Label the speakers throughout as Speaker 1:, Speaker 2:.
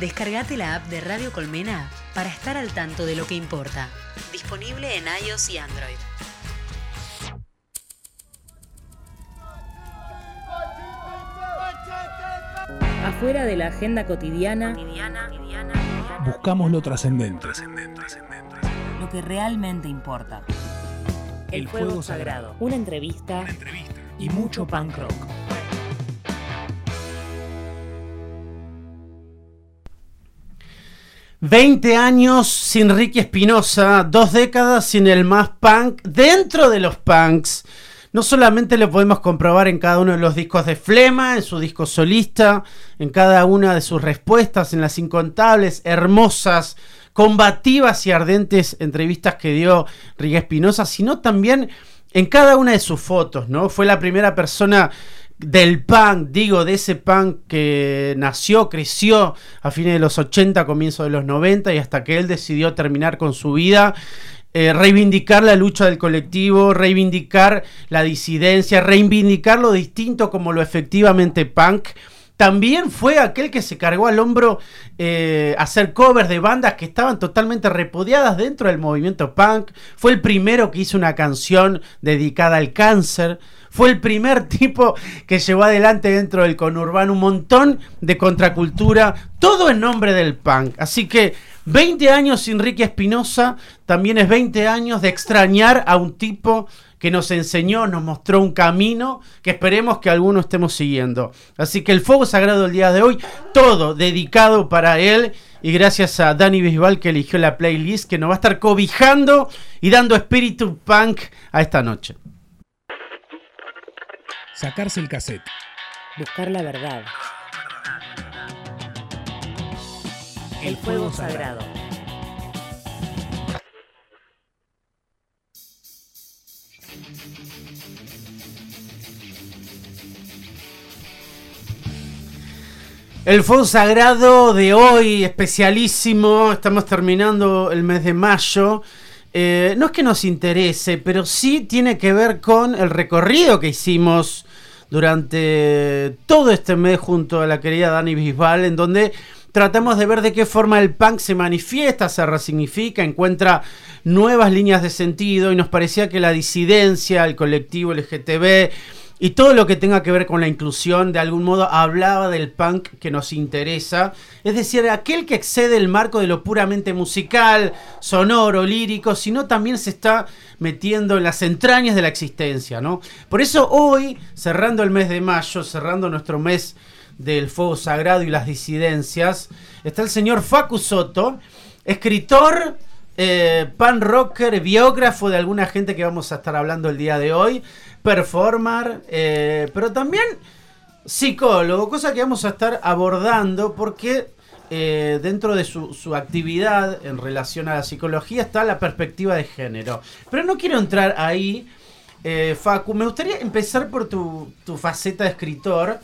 Speaker 1: Descargate la app de Radio Colmena para estar al tanto de lo que importa. Disponible en iOS y Android.
Speaker 2: Afuera de la agenda cotidiana,
Speaker 3: Buscamos lo trascendente.
Speaker 2: lo que realmente importa.
Speaker 3: El fuego sagrado.
Speaker 2: Una entrevista
Speaker 3: Y mucho punk rock.
Speaker 4: Veinte años sin Ricky Espinosa, dos décadas sin el más punk dentro de los punks. No solamente lo podemos comprobar en cada uno de los discos de Flema, en su disco solista, en cada una de sus respuestas, en las incontables, hermosas, combativas y ardentes entrevistas que dio Ricky Espinosa, sino también en cada una de sus fotos, ¿no? Fue la primera persona del punk, digo, de ese punk que nació, creció a fines de los 80, comienzos de los 90 y hasta que él decidió terminar con su vida. eh, reivindicar la lucha del colectivo, reivindicar la disidencia, reivindicar lo distinto como lo efectivamente punk. También fue aquel que se cargó al hombro eh, hacer covers de bandas que estaban totalmente repudiadas dentro del movimiento punk. Fue el primero que hizo una canción dedicada al cáncer. Fue el primer tipo que llevó adelante dentro del conurbano un montón de contracultura, todo en nombre del punk. Así que 20 años sin Ricky Espinosa también es 20 años de extrañar a un tipo que nos enseñó, nos mostró un camino que esperemos que alguno estemos siguiendo. Así que el fuego sagrado del día de hoy, todo dedicado para él y gracias a Dani Bisbal que eligió la playlist que nos va a estar cobijando y dando espíritu punk a esta noche.
Speaker 3: Sacarse el cassette.
Speaker 2: buscar la verdad. El fuego sagrado.
Speaker 4: El fuego sagrado de hoy, especialísimo. Estamos terminando el mes de mayo. Eh, no es que nos interese, pero sí tiene que ver con el recorrido que hicimos durante todo este mes junto a la querida Dani Bisbal, en donde tratamos de ver de qué forma el punk se manifiesta, se resignifica, encuentra nuevas líneas de sentido y nos parecía que la disidencia, el colectivo LGTB y todo lo que tenga que ver con la inclusión, de algún modo hablaba del punk que nos interesa, es decir, aquel que excede el marco de lo puramente musical, sonoro, lírico, sino también se está metiendo en las entrañas de la existencia, ¿no? Por eso hoy, cerrando el mes de mayo, cerrando nuestro mes del fuego sagrado y las disidencias, está el señor Facu Soto, escritor, eh, pan rocker, biógrafo de alguna gente que vamos a estar hablando el día de hoy, performer, eh, pero también psicólogo, cosa que vamos a estar abordando porque eh, dentro de su, su actividad en relación a la psicología está la perspectiva de género. Pero no quiero entrar ahí, eh, Facu, me gustaría empezar por tu, tu faceta de escritor.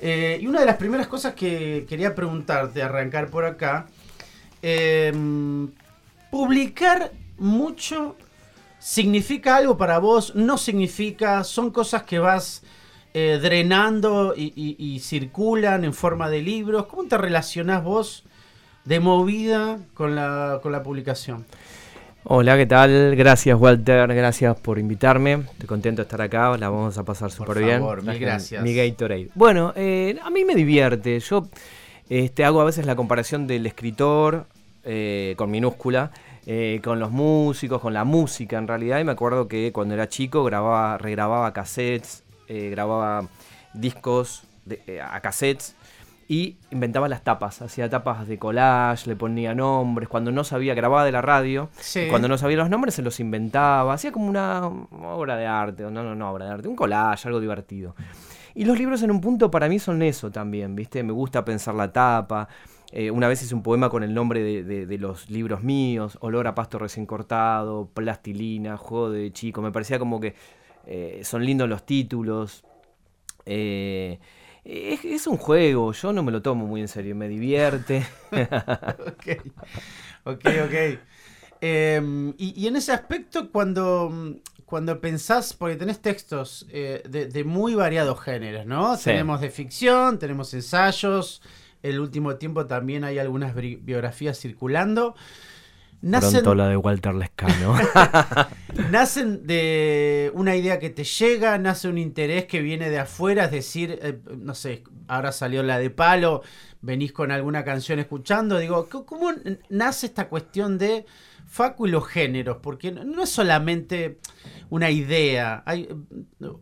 Speaker 4: Y una de las primeras cosas que quería preguntarte, arrancar por acá, publicar mucho significa algo para vos, no significa, son cosas que vas eh, drenando y, y- y circulan en forma de libros. ¿Cómo te relacionás vos de movida con la, con la publicación?
Speaker 5: Hola, ¿qué tal? Gracias, Walter. Gracias por invitarme. Estoy contento de estar acá. La vamos a pasar súper bien.
Speaker 4: favor, mil gracias.
Speaker 5: Mi Gatorade. Bueno, eh, a mí me divierte. Yo este, hago a veces la comparación del escritor eh, con minúscula. Eh, con los músicos, con la música en realidad, y me acuerdo que cuando era chico grababa, regrababa cassettes, eh, grababa discos de- eh, a cassettes y inventaba las tapas, hacía tapas de collage, le ponía nombres, cuando no sabía, grababa de la radio,
Speaker 4: Sí.
Speaker 5: y cuando no sabía los nombres se los inventaba, hacía como una obra de arte, no, no, no, obra de arte, un collage, algo divertido. Y los libros en un punto para mí son eso también, ¿viste? Me gusta pensar la tapa. Eh, una vez hice un poema con el nombre de, de- de los libros míos, Olor a pasto recién cortado, Plastilina, Juego de chico. Me parecía como que eh, son lindos los títulos. Eh, es, es un juego, yo no me lo tomo muy en serio, me divierte.
Speaker 4: ok, ok, ok. Eh, y, y en ese aspecto, cuando, cuando pensás, porque tenés textos de, de muy variados géneros, ¿no?
Speaker 5: Sí.
Speaker 4: Tenemos de ficción, tenemos ensayos, el último tiempo también hay algunas biografías circulando.
Speaker 5: Pronto la de Walter Lescano.
Speaker 4: Nacen de una idea que te llega, nace un interés que viene de afuera, es decir, eh, no sé, ahora salió la de palo, venís con alguna canción escuchando, digo, ¿cómo nace esta cuestión de Facu y los géneros? Porque no- no es solamente una idea, hay,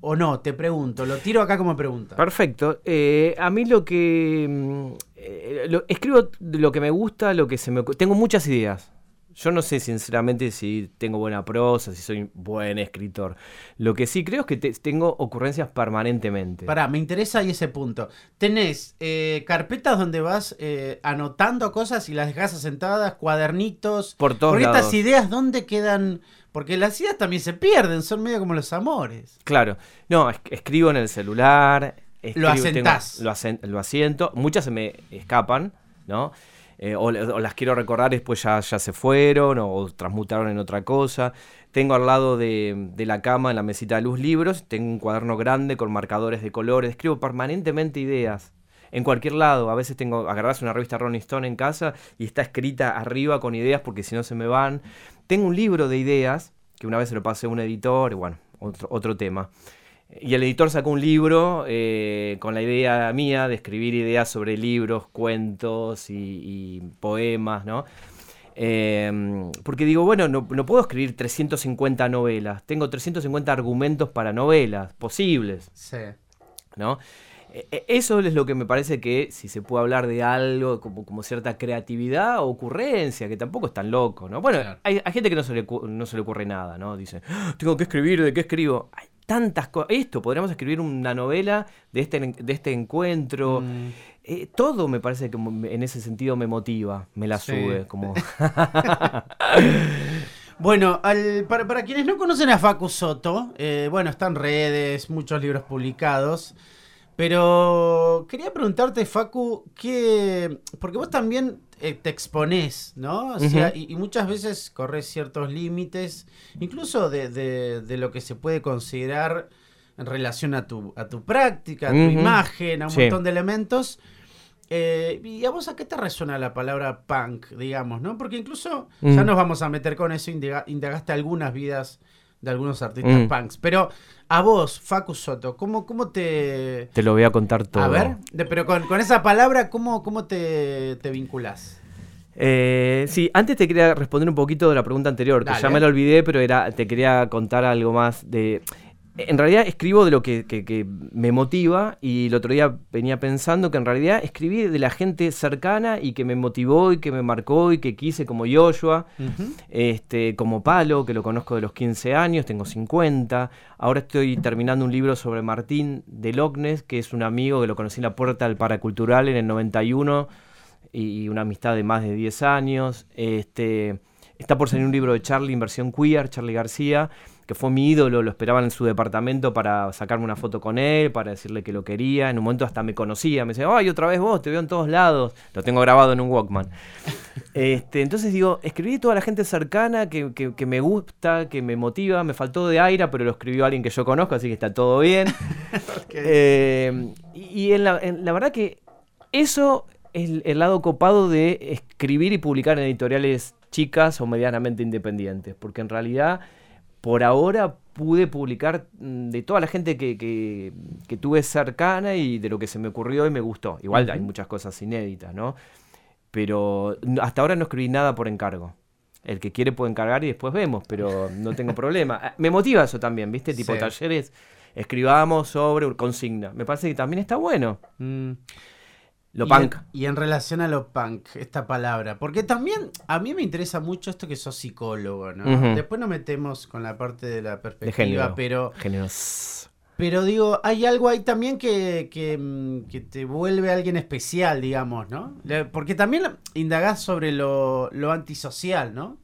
Speaker 4: o no, te pregunto, lo tiro acá como pregunta.
Speaker 5: Perfecto. Eh, a mí lo que... eh, lo- escribo lo que me gusta, lo que se me... Tengo muchas ideas. Yo no sé sinceramente si tengo buena prosa, si soy buen escritor. Lo que sí creo es que te- tengo ocurrencias permanentemente.
Speaker 4: Pará, me interesa ahí ese punto. Tenés eh, carpetas donde vas eh, anotando cosas y las dejas asentadas, cuadernitos.
Speaker 5: Por todos
Speaker 4: Porque
Speaker 5: lados.
Speaker 4: estas ideas, ¿dónde quedan? Porque las ideas también se pierden, son medio como los amores.
Speaker 5: Claro. No, es- escribo en el celular. Escribo-
Speaker 4: asentás.
Speaker 5: tengo- lo, asen- lo asiento. Muchas se me escapan, ¿no? Eh, o, las quiero recordar después ya, ya se fueron o, o transmutaron en otra cosa. Tengo al lado de, de la cama, en la mesita de luz, libros. Tengo un cuaderno grande con marcadores de colores. Escribo permanentemente ideas. En cualquier lado, a veces tengo, agarras una revista Rolling Stone en casa y está escrita arriba con ideas porque si no se me van. Tengo un libro de ideas que una vez se lo pasé a un editor, y bueno, otro, otro tema. Y el editor sacó un libro eh, con la idea mía de escribir ideas sobre libros, cuentos y, y poemas, ¿no? Eh, porque digo, bueno, no, no puedo escribir 350 novelas, tengo 350 argumentos para novelas posibles,
Speaker 4: Sí.
Speaker 5: ¿no? Eh, eh, Eso es lo que me parece que si se puede hablar de algo como, como cierta creatividad o ocurrencia, que tampoco es tan loco, ¿no? Bueno,
Speaker 4: Claro.
Speaker 5: hay, hay gente que no se, le, no se le ocurre nada, ¿no? Dice, "Ah, tengo que escribir, ¿de qué escribo? Hay tantas cosas. Esto, podríamos escribir una novela de este, de este encuentro.
Speaker 4: Mm.
Speaker 5: Eh, todo me parece que en ese sentido me motiva, me la
Speaker 4: Sí.
Speaker 5: sube, como...
Speaker 4: Bueno, al- para, para quienes no conocen a Facu Soto, eh, bueno, están redes, muchos libros publicados. Pero quería preguntarte, Facu, que. Porque vos también te exponés, ¿no? O sea, y, y muchas veces corres ciertos límites, incluso de, de- de lo que se puede considerar en relación a tu, a tu práctica, a tu imagen, a un
Speaker 5: Sí.
Speaker 4: montón de elementos. Eh, ¿Y a vos a qué te resuena la palabra punk, digamos, no? Porque incluso ya
Speaker 5: Mm.
Speaker 4: nos vamos a meter con eso, indagaste algunas vidas de algunos artistas
Speaker 5: Mm.
Speaker 4: punks. Pero a vos, Facu Soto, ¿cómo, cómo te...
Speaker 5: Te lo voy a contar todo.
Speaker 4: A ver, de- pero con, con esa palabra, ¿cómo, cómo te, te vinculás?
Speaker 5: Eh, sí, antes te quería responder un poquito de la pregunta anterior, que
Speaker 4: Dale.
Speaker 5: ya me la olvidé, pero era, te quería contar algo más de... En realidad escribo de lo que, que- que me motiva y el otro día venía pensando que en realidad escribí de la gente cercana y que me motivó y que me marcó y que quise como Joshua, este, como Palo, que lo conozco de los 15 años, tengo 50. Ahora estoy terminando un libro sobre Martín de Lognes, que es un amigo que lo conocí en la puerta del Paracultural en el 91 y una amistad de más de 10 años. Este, está por salir un libro de Charlie en versión queer, Charlie García, que fue mi ídolo, lo esperaban en su departamento para sacarme una foto con él, para decirle que lo quería. En un momento hasta me conocía, me decía, ay, otra vez vos, te veo en todos lados. Lo tengo grabado en un Walkman. Este, entonces digo, escribí toda la gente cercana que, que- que me gusta, que me motiva. Me faltó de Aira, pero lo escribió alguien que yo conozco, así que está todo bien. Eh, y y en la, en- la verdad que eso es el, el lado copado de escribir y publicar en editoriales chicas o medianamente independientes, porque en realidad por ahora pude publicar mm, de toda la gente que, que- que tuve cercana y de lo que se me ocurrió y me gustó. Igual hay muchas cosas inéditas, ¿no? Pero hasta ahora no escribí nada por encargo. El que quiere puede encargar y después vemos, pero no tengo problema. Ah, Me motiva eso también, ¿viste? Tipo
Speaker 4: Sí.
Speaker 5: talleres, escribamos sobre consigna. Me parece que también está bueno.
Speaker 4: Mm.
Speaker 5: Lo
Speaker 4: y
Speaker 5: punk.
Speaker 4: En, y en relación a lo punk, esta palabra. Porque también a mí me interesa mucho esto que sos psicólogo, ¿no? Después nos metemos con la parte de la
Speaker 5: De
Speaker 4: perspectiva,
Speaker 5: género.
Speaker 4: pero...
Speaker 5: Géneros.
Speaker 4: Pero digo, hay algo ahí también que, que, mm, que te vuelve alguien especial, digamos, ¿no? Porque también indagás sobre lo, lo antisocial, ¿no?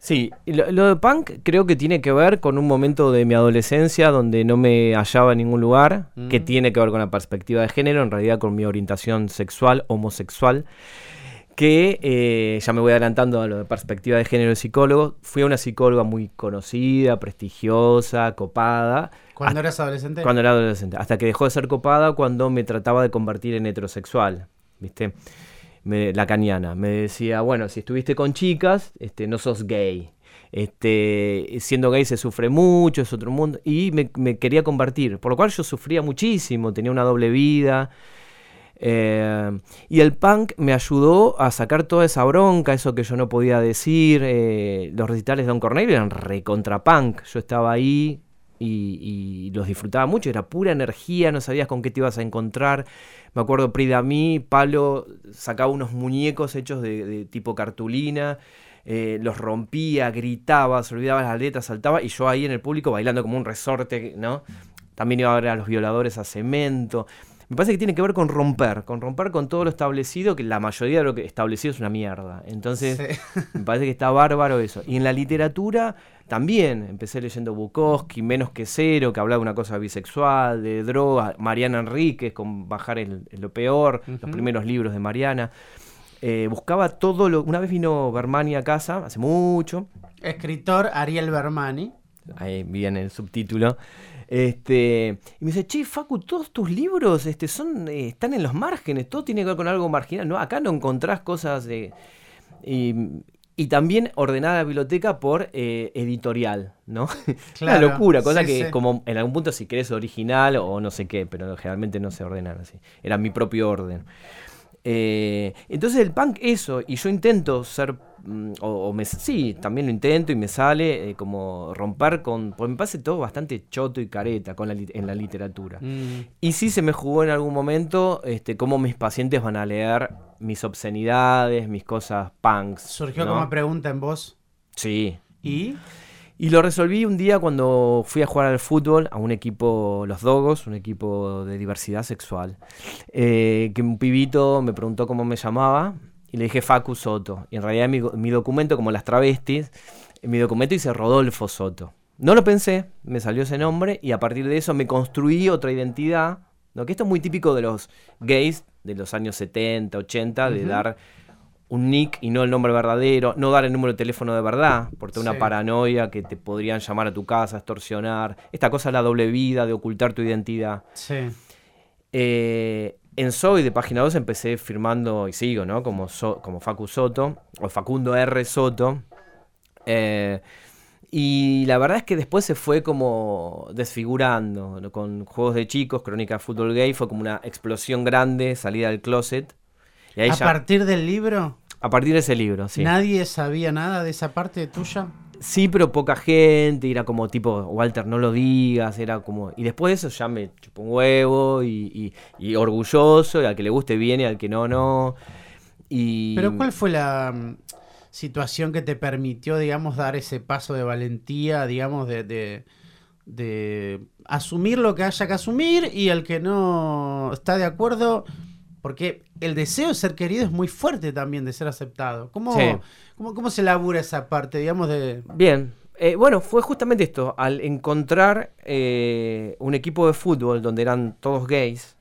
Speaker 5: Sí, lo, lo de punk creo que tiene que ver con un momento de mi adolescencia donde no me hallaba en ningún lugar,
Speaker 4: Mm.
Speaker 5: que tiene que ver con la perspectiva de género, en realidad con mi orientación sexual, homosexual, que eh, ya me voy adelantando a lo de perspectiva de género de psicólogo. Fui a una psicóloga muy conocida, prestigiosa, copada,
Speaker 4: Cuando
Speaker 5: Ah,
Speaker 4: eras adolescente.
Speaker 5: cuando era adolescente, hasta que dejó de ser copada cuando me trataba de convertir en heterosexual. ¿viste? Me, la caniana. Me decía, bueno, si estuviste con chicas, este, no sos gay. Este, siendo gay se sufre mucho, es otro mundo. Y me, me quería convertir. Por lo cual yo sufría muchísimo, tenía una doble vida. Eh, y el punk me ayudó a sacar toda esa bronca, eso que yo no podía decir. eh, los recitales de Don Cornelio eran recontra punk. Yo estaba ahí y, y los disfrutaba mucho. Era pura energía, no sabías con qué te ibas a encontrar. Me acuerdo Prida mí, Palo sacaba unos muñecos hechos de, de tipo cartulina. eh, los rompía, gritaba, se olvidaba las letras, saltaba y yo ahí en el público bailando como un resorte, ¿no? También iba a ver a los violadores a cemento. Me parece que tiene que ver con romper, con romper con todo lo establecido, que la mayoría de lo que establecido es una mierda. Entonces,
Speaker 4: Sí.
Speaker 5: me parece que está bárbaro eso. Y en la literatura también, empecé leyendo Bukowski, Menos que Cero, que hablaba de una cosa bisexual, de droga, Mariana Enríquez, con Bajar el, el lo peor, los primeros libros de Mariana. Eh, buscaba todo lo... Una vez vino Bermani a casa, hace mucho,
Speaker 4: Escritor Ariel Bermani.
Speaker 5: Ahí viene el subtítulo. Este, y me dice, che, Facu, todos tus libros este, son, eh, están en los márgenes, todo tiene que ver con algo marginal. No, acá no encontrás cosas de. Y, y también ordenada la biblioteca por eh, editorial, ¿no?
Speaker 4: Claro,
Speaker 5: Una locura, cosa
Speaker 4: sí,
Speaker 5: que
Speaker 4: sí.
Speaker 5: como en algún punto si querés original o no sé qué, pero generalmente no se ordenan así. Era mi propio orden. Eh, entonces el punk eso, y yo intento ser, o, o me, sí, también lo intento y me sale eh, como romper con, porque me parece todo bastante choto y careta con la, en la literatura.
Speaker 4: Mm,
Speaker 5: Y sí se me jugó en algún momento este, cómo mis pacientes van a leer mis obscenidades, mis cosas punks.
Speaker 4: Surgió
Speaker 5: ¿no?
Speaker 4: como pregunta en vos.
Speaker 5: Sí,
Speaker 4: ¿Y?
Speaker 5: y lo resolví un día cuando fui a jugar al fútbol a un equipo, los Dogos, un equipo de diversidad sexual. Eh, que un pibito me preguntó cómo me llamaba y le dije Facu Soto. Y en realidad mi, mi documento, como las travestis, en mi documento dice Rodolfo Soto. No lo pensé, me salió ese nombre y a partir de eso me construí otra identidad. ¿no? Que esto es muy típico de los gays de los años 70, 80, de dar un nick y no el nombre verdadero, no dar el número de teléfono de verdad, porque una
Speaker 4: Sí.
Speaker 5: paranoia que te podrían llamar a tu casa, extorsionar, esta cosa de la doble vida, de ocultar tu identidad.
Speaker 4: Sí.
Speaker 5: Eh, en Soy de página 2 empecé firmando, y sigo, ¿no? Como, So- como Facu Soto, o Facundo R. Soto. Eh, y la verdad es que después se fue como desfigurando, ¿no? con juegos de chicos, Crónica de Fútbol Gay, fue como una explosión grande, salida del closet. Y ahí
Speaker 4: A
Speaker 5: ya-
Speaker 4: partir del libro,
Speaker 5: a partir de ese libro, sí.
Speaker 4: ¿nadie sabía nada de esa parte tuya?
Speaker 5: Sí, pero poca gente, era como tipo, Walter, no lo digas, era como... Y después de eso ya me chupó un huevo y, orgulloso, y al que le guste viene, al que no, no. Y...
Speaker 4: Pero ¿cuál fue la mm, situación que te permitió, digamos, dar ese paso de valentía, digamos, de, de, de asumir lo que haya que asumir y el que no está de acuerdo? Porque el deseo de ser querido es muy fuerte también, de ser aceptado. ¿Cómo,
Speaker 5: Sí.
Speaker 4: cómo, cómo se labura esa parte, digamos, de...
Speaker 5: Bien, eh, bueno, fue justamente esto, al encontrar eh, un equipo de fútbol donde eran todos gays,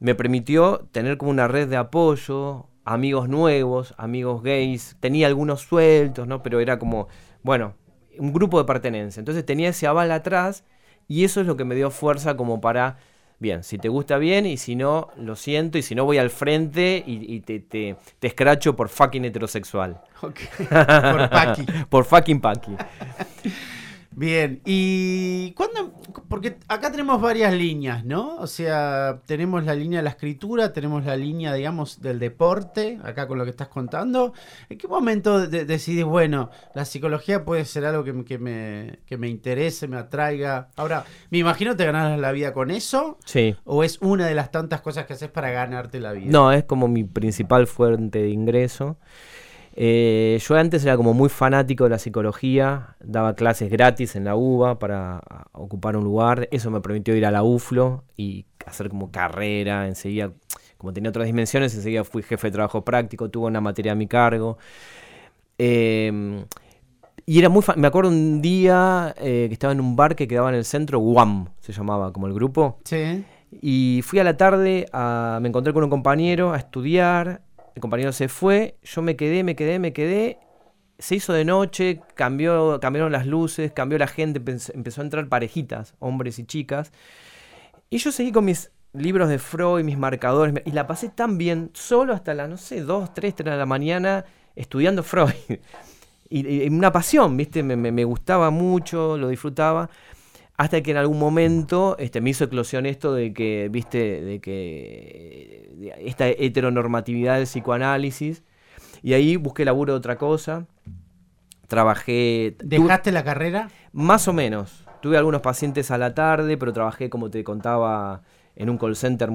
Speaker 5: me permitió tener como una red de apoyo, amigos nuevos, amigos gays, tenía algunos sueltos, ¿no? Pero era como, bueno, un grupo de pertenencia. Entonces tenía ese aval atrás y eso es lo que me dio fuerza como para, bien, si te gusta bien y si no, lo siento y si no voy al frente y, y te, te, te escracho por fucking heterosexual.
Speaker 4: Ok, Por Paqui.
Speaker 5: por fucking Paqui.
Speaker 4: Bien, y cuándo, porque acá tenemos varias líneas, ¿no? O sea, tenemos la línea de la escritura, tenemos la línea, digamos, del deporte, acá con lo que estás contando. ¿En qué momento de- decidís, bueno, la psicología puede ser algo que, me- que me, que me interese, me atraiga? Ahora, me imagino te ganarás la vida con eso,
Speaker 5: Sí.
Speaker 4: o es una de las tantas cosas que haces para ganarte la vida.
Speaker 5: No, es como mi principal fuente de ingreso. Eh, yo antes era como muy fanático de la psicología, daba clases gratis en la UBA para a, ocupar un lugar. Eso me permitió ir a la UFLO y hacer como carrera. Enseguida, como tenía otras dimensiones, enseguida fui jefe de trabajo práctico, tuve una materia a mi cargo. Eh, y era muy Me acuerdo un día eh, que estaba en un bar que quedaba en el centro, Guam se llamaba como el grupo.
Speaker 4: Sí.
Speaker 5: Y fui a la tarde, a- me encontré con un compañero a estudiar, el compañero se fue, yo me quedé, me quedé, me quedé, se hizo de noche, cambió, cambiaron las luces, cambió la gente, empezó, a entrar parejitas, hombres y chicas, y yo seguí con mis libros de Freud, mis marcadores, y la pasé tan bien, solo hasta las, no sé, 2, 3, 3 de la mañana, estudiando Freud. y, y una pasión, ¿viste? Me gustaba mucho, lo disfrutaba. Hasta que en algún momento este, me hizo eclosión esto de que, viste, de que de esta heteronormatividad del psicoanálisis. Y ahí busqué laburo de otra cosa. Trabajé. tuve-
Speaker 4: ¿Dejaste la carrera?
Speaker 5: más o menos. Tuve algunos pacientes a la tarde, pero trabajé, como te contaba, en un call center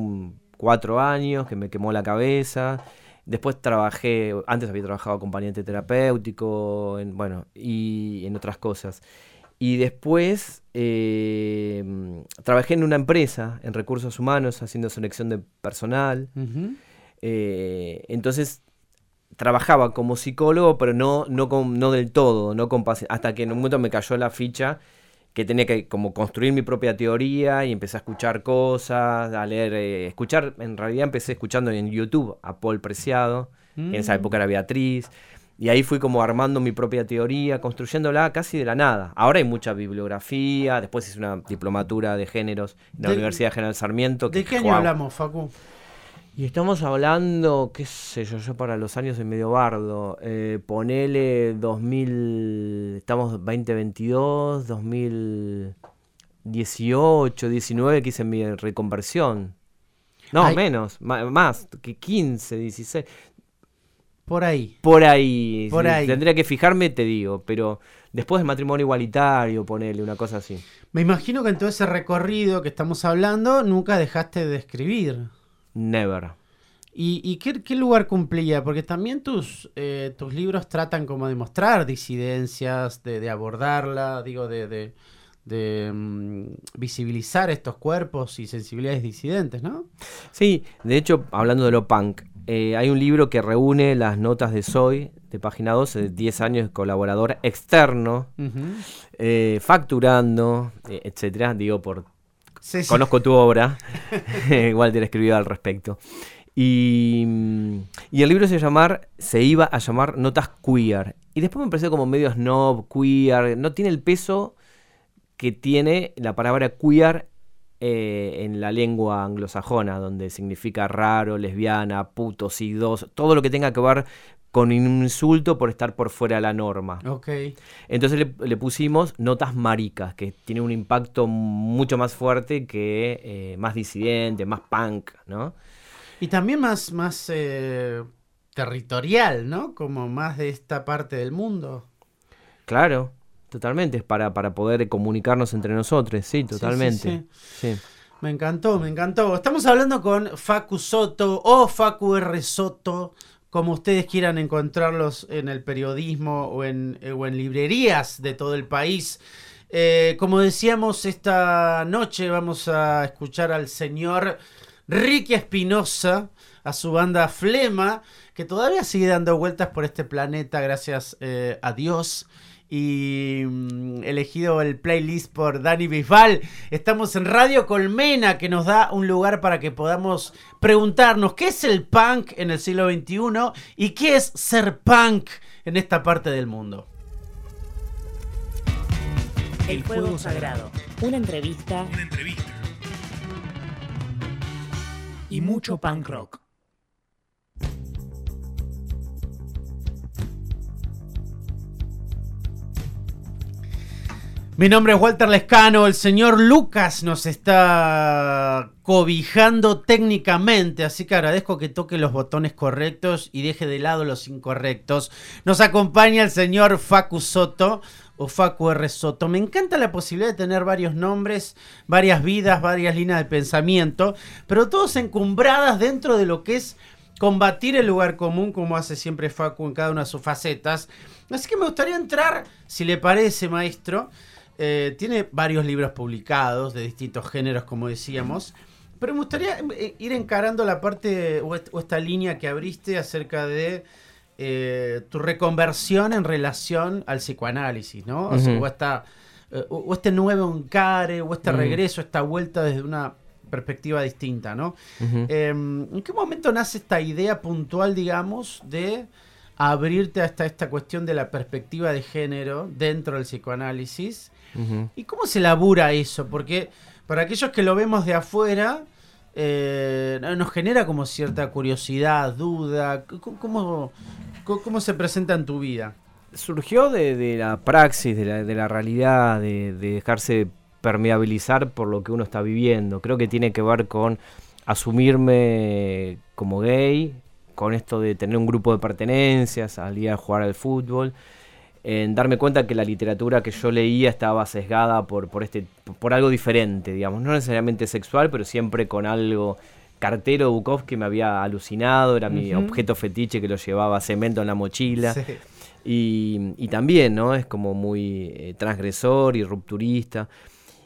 Speaker 5: cuatro años, que me quemó la cabeza. Después trabajé, antes había trabajado acompañante terapéutico, en, bueno, y en otras cosas. Y después eh, trabajé en una empresa, en recursos humanos, haciendo selección de personal. Eh, entonces trabajaba como psicólogo, pero no, no, con- no del todo, no con hasta que en un momento me cayó la ficha que tenía que como construir mi propia teoría y empecé a escuchar cosas, a leer, eh, escuchar, en realidad empecé escuchando en YouTube a Paul Preciado, que en esa
Speaker 4: Mm.
Speaker 5: época era Beatriz, y ahí fui como armando mi propia teoría, construyéndola casi de la nada. Ahora hay mucha bibliografía, después hice una diplomatura de géneros en la
Speaker 4: ¿De-
Speaker 5: Universidad General Sarmiento.
Speaker 4: ¿De qué año hablamos, Facu?
Speaker 5: y estamos hablando, qué sé yo, yo para los años en medio bardo, eh, ponele 2000, estamos 2022, 2018, 19 que hice mi reconversión. No,
Speaker 4: Ay.
Speaker 5: menos, más, que 15, 16.
Speaker 4: Por ahí.
Speaker 5: Por ahí,
Speaker 4: Por ahí.
Speaker 5: tendría que fijarme, te digo, pero después del matrimonio igualitario, ponele una cosa así.
Speaker 4: Me imagino que en todo ese recorrido que estamos hablando nunca dejaste de escribir.
Speaker 5: Never.
Speaker 4: ¿Y, y qué, qué lugar cumplía? Porque también tus, eh, tus libros tratan como de mostrar disidencias, de, de abordarla, digo, de, de, de, mm, visibilizar estos cuerpos y sensibilidades disidentes, ¿no?
Speaker 5: Sí, de hecho, hablando de lo punk, eh, hay un libro que reúne las notas de Soy, de página 12, de 10 años de colaborador externo, eh, facturando, eh, etcétera. Digo, por
Speaker 4: Sí, sí.
Speaker 5: conozco tu obra, Walter escribió al respecto. Y, mm, y el libro se, llamar, se iba a llamar Notas Queer. Y después me pareció como medio snob, queer, no tiene el peso que tiene la palabra queer eh, en la lengua anglosajona, donde significa raro, lesbiana, puto, sidoso, todo lo que tenga que ver con un insulto por estar por fuera de la norma.
Speaker 4: Ok.
Speaker 5: Entonces le, le pusimos notas maricas, que tiene un impacto mucho más fuerte que eh, más disidente, más punk, ¿no?
Speaker 4: Y también más, más eh, territorial, ¿no? Como más de esta parte del mundo.
Speaker 5: Claro, totalmente, es para, para poder comunicarnos entre nosotros, sí,
Speaker 4: sí,
Speaker 5: totalmente. Sí,
Speaker 4: Me encantó, me encantó. Estamos hablando con Facu Soto o Facu R. Soto, como ustedes quieran encontrarlos en el periodismo o en, o en librerías de todo el país. Eh, como decíamos, esta noche vamos a escuchar al señor Ricky Espinosa, a su banda Flema, que todavía sigue dando vueltas por este planeta, gracias eh, a Dios. Y mm, elegido el playlist por Dani Bisbal. Estamos en Radio Colmena, que nos da un lugar para que podamos preguntarnos qué es el punk en el siglo XXI y qué es ser punk en esta parte del mundo.
Speaker 2: El Fuego Sagrado. Una entrevista
Speaker 3: Una entrevista. Y mucho punk rock.
Speaker 4: Mi nombre es Walter Lescano, el señor Lucas nos está cobijando técnicamente, así que agradezco que toque los botones correctos y deje de lado los incorrectos. Nos acompaña el señor Facu Soto o Facu R. Soto. Me encanta la posibilidad de tener varios nombres, varias vidas, varias líneas de pensamiento, pero todos encumbradas dentro de lo que es combatir el lugar común como hace siempre Facu en cada una de sus facetas. Así que me gustaría entrar, si le parece, maestro. Eh, tiene varios libros publicados de distintos géneros, como decíamos. Pero me gustaría eh, ir encarando la parte o, est- o esta línea que abriste acerca de eh, tu reconversión en relación al psicoanálisis, ¿no? O, sea,
Speaker 5: Ujú.
Speaker 4: o esta, eh, o- o este nuevo encare, o este regreso, esta vuelta desde una perspectiva distinta, ¿no? Eh, ¿En qué momento nace esta idea puntual, digamos, de abrirte hasta esta cuestión de la perspectiva de género dentro del psicoanálisis? ¿Y cómo se labura eso? Porque para aquellos que lo vemos de afuera, eh, nos genera como cierta curiosidad, duda. ¿Cómo, cómo, se presenta en tu vida?
Speaker 5: Surgió de, la praxis, de la, de la realidad, de, de dejarse permeabilizar por lo que uno está viviendo. Creo que tiene que ver con asumirme como gay, con esto de tener un grupo de pertenencias, salir a jugar al fútbol, en darme cuenta que la literatura que yo leía estaba sesgada por, por, este, por algo diferente, digamos, no necesariamente sexual, pero siempre con algo cartero Bukowski me había alucinado, era mi objeto fetiche que lo llevaba cemento en la mochila. Y, también, ¿no? Es como muy eh, transgresor y rupturista.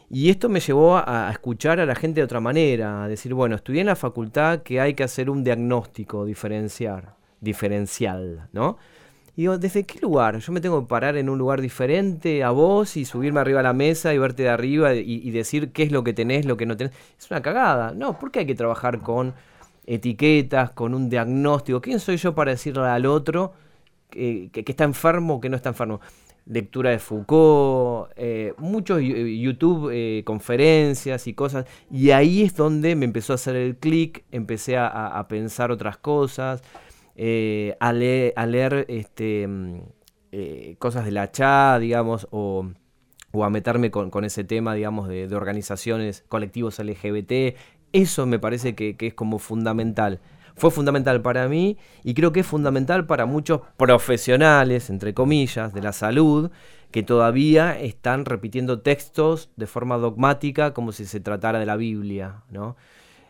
Speaker 5: Y esto me llevó a, escuchar a la gente de otra manera, a decir, bueno, estudié en la facultad que hay que hacer un diagnóstico diferenciar, diferencial, ¿no? Y digo, ¿desde qué lugar? Yo me tengo que parar en un lugar diferente a vos y subirme arriba a la mesa y verte de arriba y, decir qué es lo que tenés, lo que no tenés. Es una cagada. No, ¿por qué hay que trabajar con etiquetas, con un diagnóstico? ¿Quién soy yo para decirle al otro que, que, está enfermo o que no está enfermo? lectura de Foucault, eh, muchos eh, YouTube eh, conferencias y cosas, y ahí es donde me empezó a hacer el clic, empecé a, pensar otras cosas, a, leer, este, mm, cosas de la CHA, digamos, o, a meterme con, ese tema, digamos, de, organizaciones, colectivos LGBT, eso me parece que es como fundamental fue fundamental para mí y creo que es fundamental para muchos profesionales, entre comillas, de la salud, que todavía están repitiendo textos de forma dogmática como si se tratara de la Biblia, ¿no?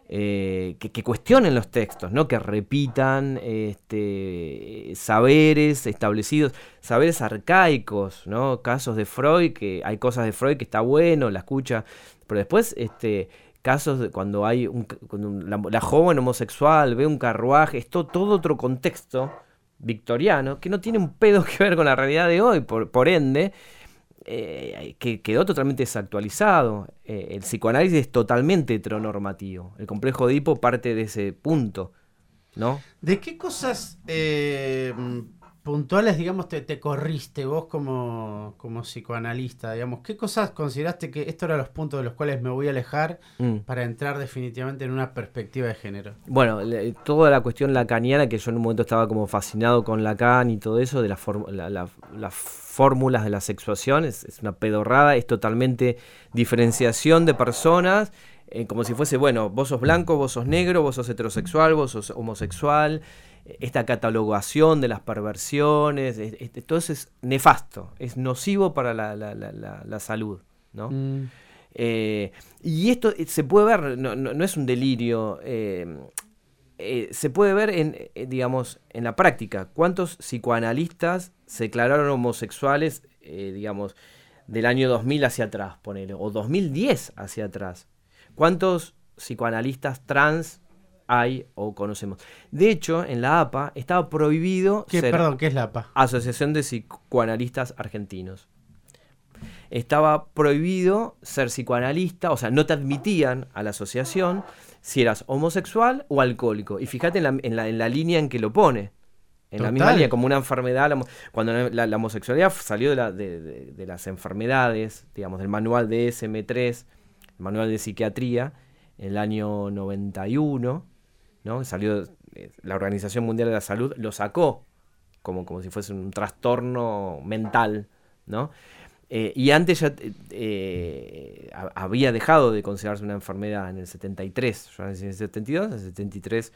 Speaker 5: Eh, que, cuestionen los textos, ¿no? que repitan este, saberes establecidos, saberes arcaicos, ¿no? casos de Freud, que hay cosas de Freud que está bueno, la escucha, pero después este, casos de cuando hay un, la, joven homosexual ve un carruaje, esto todo otro contexto victoriano que no tiene un pedo que ver con la realidad de hoy, por ende, eh, que quedó totalmente desactualizado. Eh, el psicoanálisis es totalmente heteronormativo. El complejo de Edipo parte de ese punto, ¿no?
Speaker 4: ¿De qué cosas eh, puntuales, digamos, te, te corriste vos como, como, psicoanalista? Digamos, ¿qué cosas consideraste que estos eran los puntos de los cuales me voy a alejar mm. para entrar definitivamente en una perspectiva de género?
Speaker 5: Bueno, toda la cuestión lacaniana, que yo en un momento estaba como fascinado con Lacan y todo eso, de las fórmulas de la sexuación, es, una pedorrada, es totalmente diferenciación de personas. Eh, como si fuese, bueno, vos sos blanco, vos sos negro, vos sos heterosexual, vos sos homosexual, esta catalogación de las perversiones, todo eso es nefasto, es nocivo para la, salud. ¿no? Mm. Eh, y esto eh, se puede ver, no, es un delirio, eh, se puede ver en, digamos, en la práctica. ¿Cuántos psicoanalistas se declararon homosexuales, digamos, del año 2000 hacia atrás, ponele, o 2010 hacia atrás? ¿Cuántos psicoanalistas trans hay o conocemos. De hecho, en la APA estaba prohibido.
Speaker 4: ¿Qué, perdón, ¿qué es la APA?
Speaker 5: Asociación de Psicoanalistas Argentinos. Estaba prohibido ser psicoanalista, o sea, no te admitían a la asociación si eras homosexual o alcohólico. Y fíjate en la, en la, línea en que lo pone. En la misma línea, como una enfermedad. cuando la, homosexualidad salió de, de, las enfermedades, digamos, del manual de SM3, el manual de psiquiatría, en el año 91 ¿no? Salió, eh, la Organización Mundial de la Salud lo sacó como, como si fuese un trastorno mental, ¿no? Eh, y antes ya eh, había dejado de considerarse una enfermedad en el 73, yo en el 72, en el 73.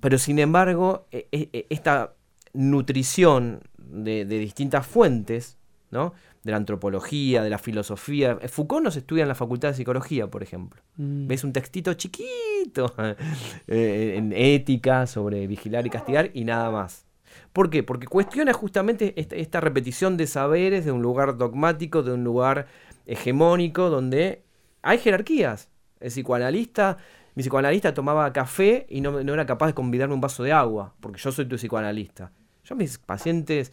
Speaker 5: pero sin embargo, esta nutrición de, de distintas fuentes, ¿no? de la antropología, de la filosofía. Eh, Foucault nos estudia en la Facultad de Psicología, por ejemplo. Mm. Ves un textito chiquito eh, en ética sobre vigilar y castigar y nada más. ¿Por qué? Porque cuestiona justamente esta, repetición de saberes de un lugar dogmático, de un lugar hegemónico, donde hay jerarquías. El psicoanalista, mi psicoanalista tomaba café y no, no era capaz de convidarme un vaso de agua, porque yo soy tu psicoanalista. Yo mis pacientes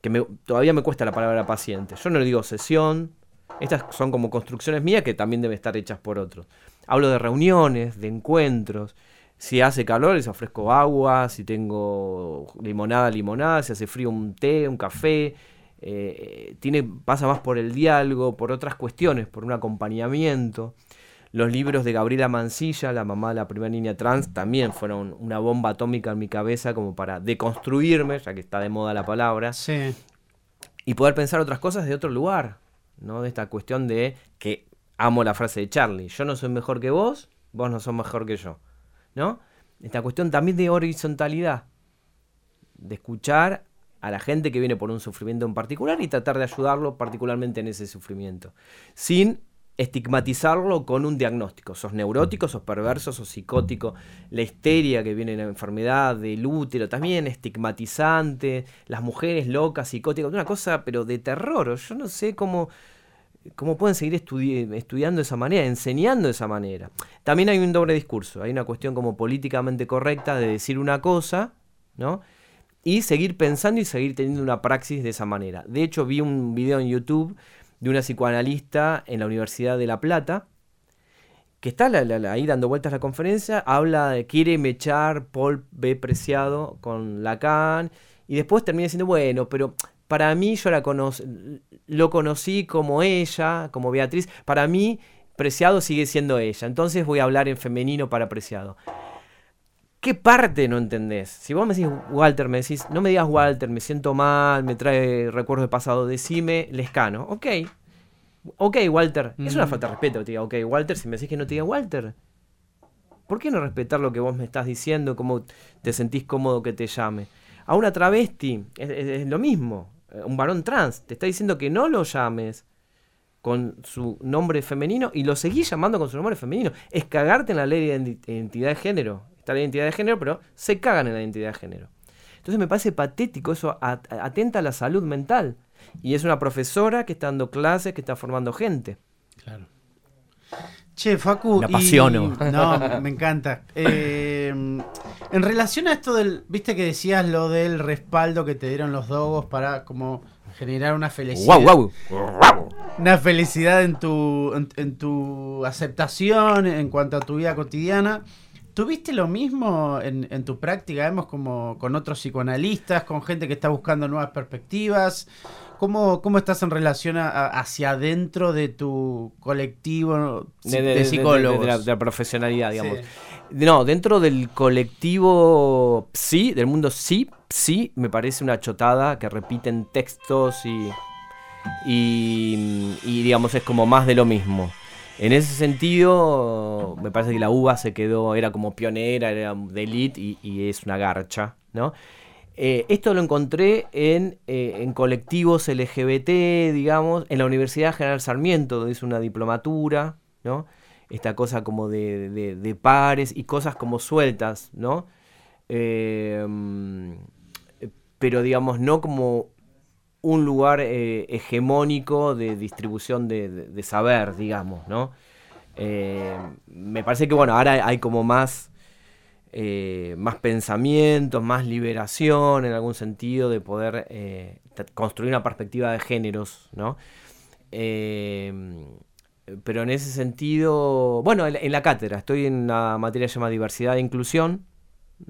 Speaker 5: que todavía me cuesta la palabra paciente. Yo no le digo sesión, estas son como construcciones mías que también deben estar hechas por otros. Hablo de reuniones, de encuentros. Si hace calor, les ofrezco agua. Si tengo limonada, limonada. Si hace frío, un té, un café. Eh, tiene, pasa más por el diálogo, por otras cuestiones, por un acompañamiento. Los libros de Gabriela Mancilla, la mamá de la primera niña trans, también fueron una bomba atómica en mi cabeza como para deconstruirme, ya que está de moda la palabra,
Speaker 4: Sí.
Speaker 5: y poder pensar otras cosas de otro lugar, ¿no? De esta cuestión de que amo la frase de Charlie, yo no soy mejor que vos, vos no sos mejor que yo, ¿no? Esta cuestión también de horizontalidad, de escuchar a la gente que viene por un sufrimiento en particular y tratar de ayudarlo particularmente en ese sufrimiento, sin estigmatizarlo con un diagnóstico. Sos neurótico, sos perverso, sos psicótico. La histeria que viene en la enfermedad del útero también estigmatizante. Las mujeres locas, psicóticas, una cosa pero de terror. Yo no sé cómo, cómo pueden seguir estudi- estudiando de esa manera, enseñando de esa manera. También hay un doble discurso, hay una cuestión como políticamente correcta de decir una cosa, ¿no? Y seguir pensando y seguir teniendo una praxis de esa manera. De hecho, vi un video en YouTube de una psicoanalista en la Universidad de La Plata, que está ahí dando vueltas la conferencia, habla de quiere mechar Paul B. Preciado con Lacan, y después termina diciendo, bueno, pero para mí yo la lo conocí como ella, como Beatriz, para mí Preciado sigue siendo ella, entonces voy a hablar en femenino para Preciado. ¿Qué parte no entendés? Si vos me decís Walter, me decís, no me digas Walter, me siento mal, me trae recuerdos del pasado, decime Lescano. Ok, ok, Walter. Es una
Speaker 4: Mm.
Speaker 5: falta de respeto que te diga, ok, Walter, si me decís que no te diga Walter. ¿Por qué no respetar lo que vos me estás diciendo, cómo te sentís cómodo que te llame? A una travesti es, es- es lo mismo. Un varón trans te está diciendo que no lo llames con su nombre femenino y lo seguís llamando con su nombre femenino. Es cagarte en la ley de identi- identidad de género. Está la identidad de género, pero se cagan en la identidad de género. Entonces me parece patético, eso atenta a la salud mental. Y es una profesora que está dando clases, que está formando gente.
Speaker 4: Claro. Che, Facu.
Speaker 5: Me
Speaker 4: y-
Speaker 5: apasiono.
Speaker 4: No, me encanta. Eh, en relación a esto del. Viste que decías lo del respaldo que te dieron los dogos para como generar una felicidad.
Speaker 5: ¡Guau, guau!
Speaker 4: Una felicidad en tu, en, en tu aceptación en cuanto a tu vida cotidiana. ¿Tuviste lo mismo en, en tu práctica, vemos como con otros psicoanalistas, con gente que está buscando nuevas perspectivas? ¿Cómo, cómo estás en relación a- hacia adentro de tu colectivo de,
Speaker 5: de, de- de-
Speaker 4: psicólogos?
Speaker 5: de la, de la profesionalidad, digamos.
Speaker 4: Sí.
Speaker 5: No, dentro del colectivo sí, del mundo sí, sí, me parece una chotada que repiten textos y, y, y, digamos es como más de lo mismo. En ese sentido, me parece que la UBA se quedó, era como pionera, era de elite y, es una garcha, ¿no? Eh, esto lo encontré en, eh, colectivos LGBT, digamos, en la Universidad General Sarmiento, donde hice una diplomatura, ¿no? Esta cosa como de, pares y cosas como sueltas, ¿no? Eh, pero digamos, no como un lugar eh, hegemónico de distribución de, saber, digamos, ¿no? Eh, me parece que, bueno, ahora hay como más, eh, más pensamientos, más liberación en algún sentido de poder construir una perspectiva de géneros, ¿no? Pero en ese sentido, bueno, en, la- cátedra, estoy en la materia que se llama diversidad e inclusión,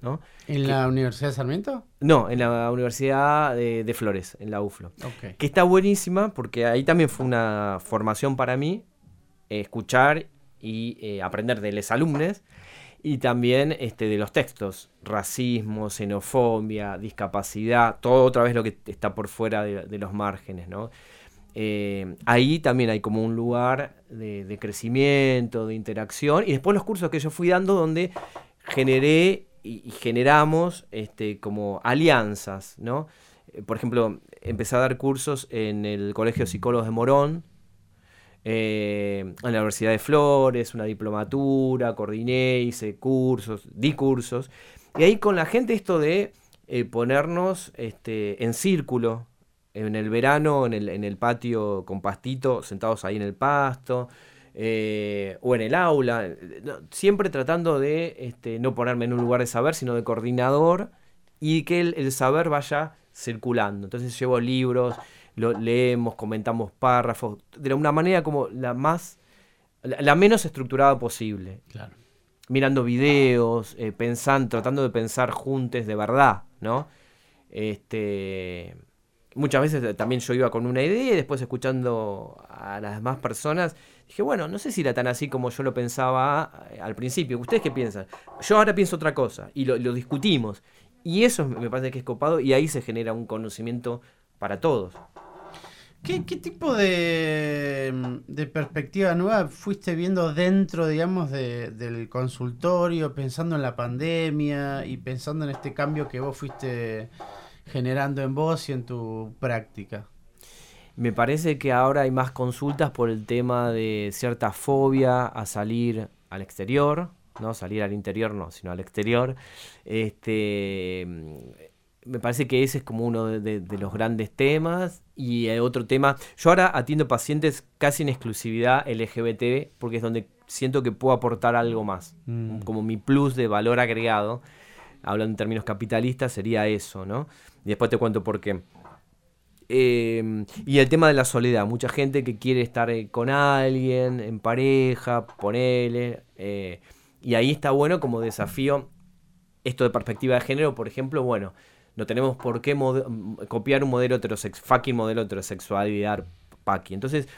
Speaker 5: ¿no?
Speaker 4: ¿En la Universidad de Sarmiento?
Speaker 5: No, en la Universidad de, de Flores, en la UFLO. Que está buenísima porque ahí también fue una formación para mí, eh, escuchar y eh, aprender de los alumnos y también este, de los textos, racismo, xenofobia, discapacidad, todo otra vez lo que está por fuera de, de los márgenes, ¿no? Eh, ahí también hay como un lugar de, de crecimiento, de interacción, y después los cursos que yo fui dando donde generé y, generamos este, como alianzas, ¿no? Eh, Por ejemplo, empecé a dar cursos en el Colegio de Psicólogos de Morón, eh, en la Universidad de Flores, una diplomatura, coordiné, hice cursos, di cursos. Y ahí con la gente esto de eh, ponernos este, en círculo, en el verano, en el, en el patio con pastito, sentados ahí en el pasto, eh, o en el aula, no, siempre tratando de este, no ponerme en un lugar de saber, sino de coordinador, y que el, el saber vaya circulando. Entonces llevo libros, lo leemos, comentamos párrafos, de una manera como la más, la, la menos estructurada posible.
Speaker 4: Claro.
Speaker 5: Mirando videos, eh, pensando, tratando de pensar juntos de verdad, ¿no? Este, muchas veces también yo iba con una idea y después escuchando a las demás personas, dije, bueno, no sé si era tan así como yo lo pensaba eh, al principio. ¿Ustedes qué piensan? Yo ahora pienso otra cosa y lo, discutimos. Y eso me parece que es copado y ahí se genera un conocimiento para todos.
Speaker 4: ¿Qué, qué tipo de, de, perspectiva nueva fuiste viendo dentro, digamos, de, del consultorio, pensando en la pandemia y pensando en este cambio que vos fuiste generando en vos y en tu práctica?
Speaker 5: Me parece que ahora hay más consultas por el tema de cierta fobia a salir al exterior, no salir al interior, no, sino al exterior. Este me parece que ese es como uno de, los grandes temas. Y otro tema, yo ahora atiendo pacientes casi en exclusividad LGBT porque es donde siento que puedo aportar algo más. Mm. Como mi plus de valor agregado, hablando en términos capitalistas, sería eso, ¿no? Y después te cuento por qué. Em, y el tema de la soledad, mucha gente que quiere estar eh, con alguien, en pareja, ponele. Eh, y ahí está bueno como desafío esto de perspectiva de género, por ejemplo, bueno, no tenemos por qué copiar un modelo heterosexual, fucking modelo heterosexual y dar paqui. Entonces,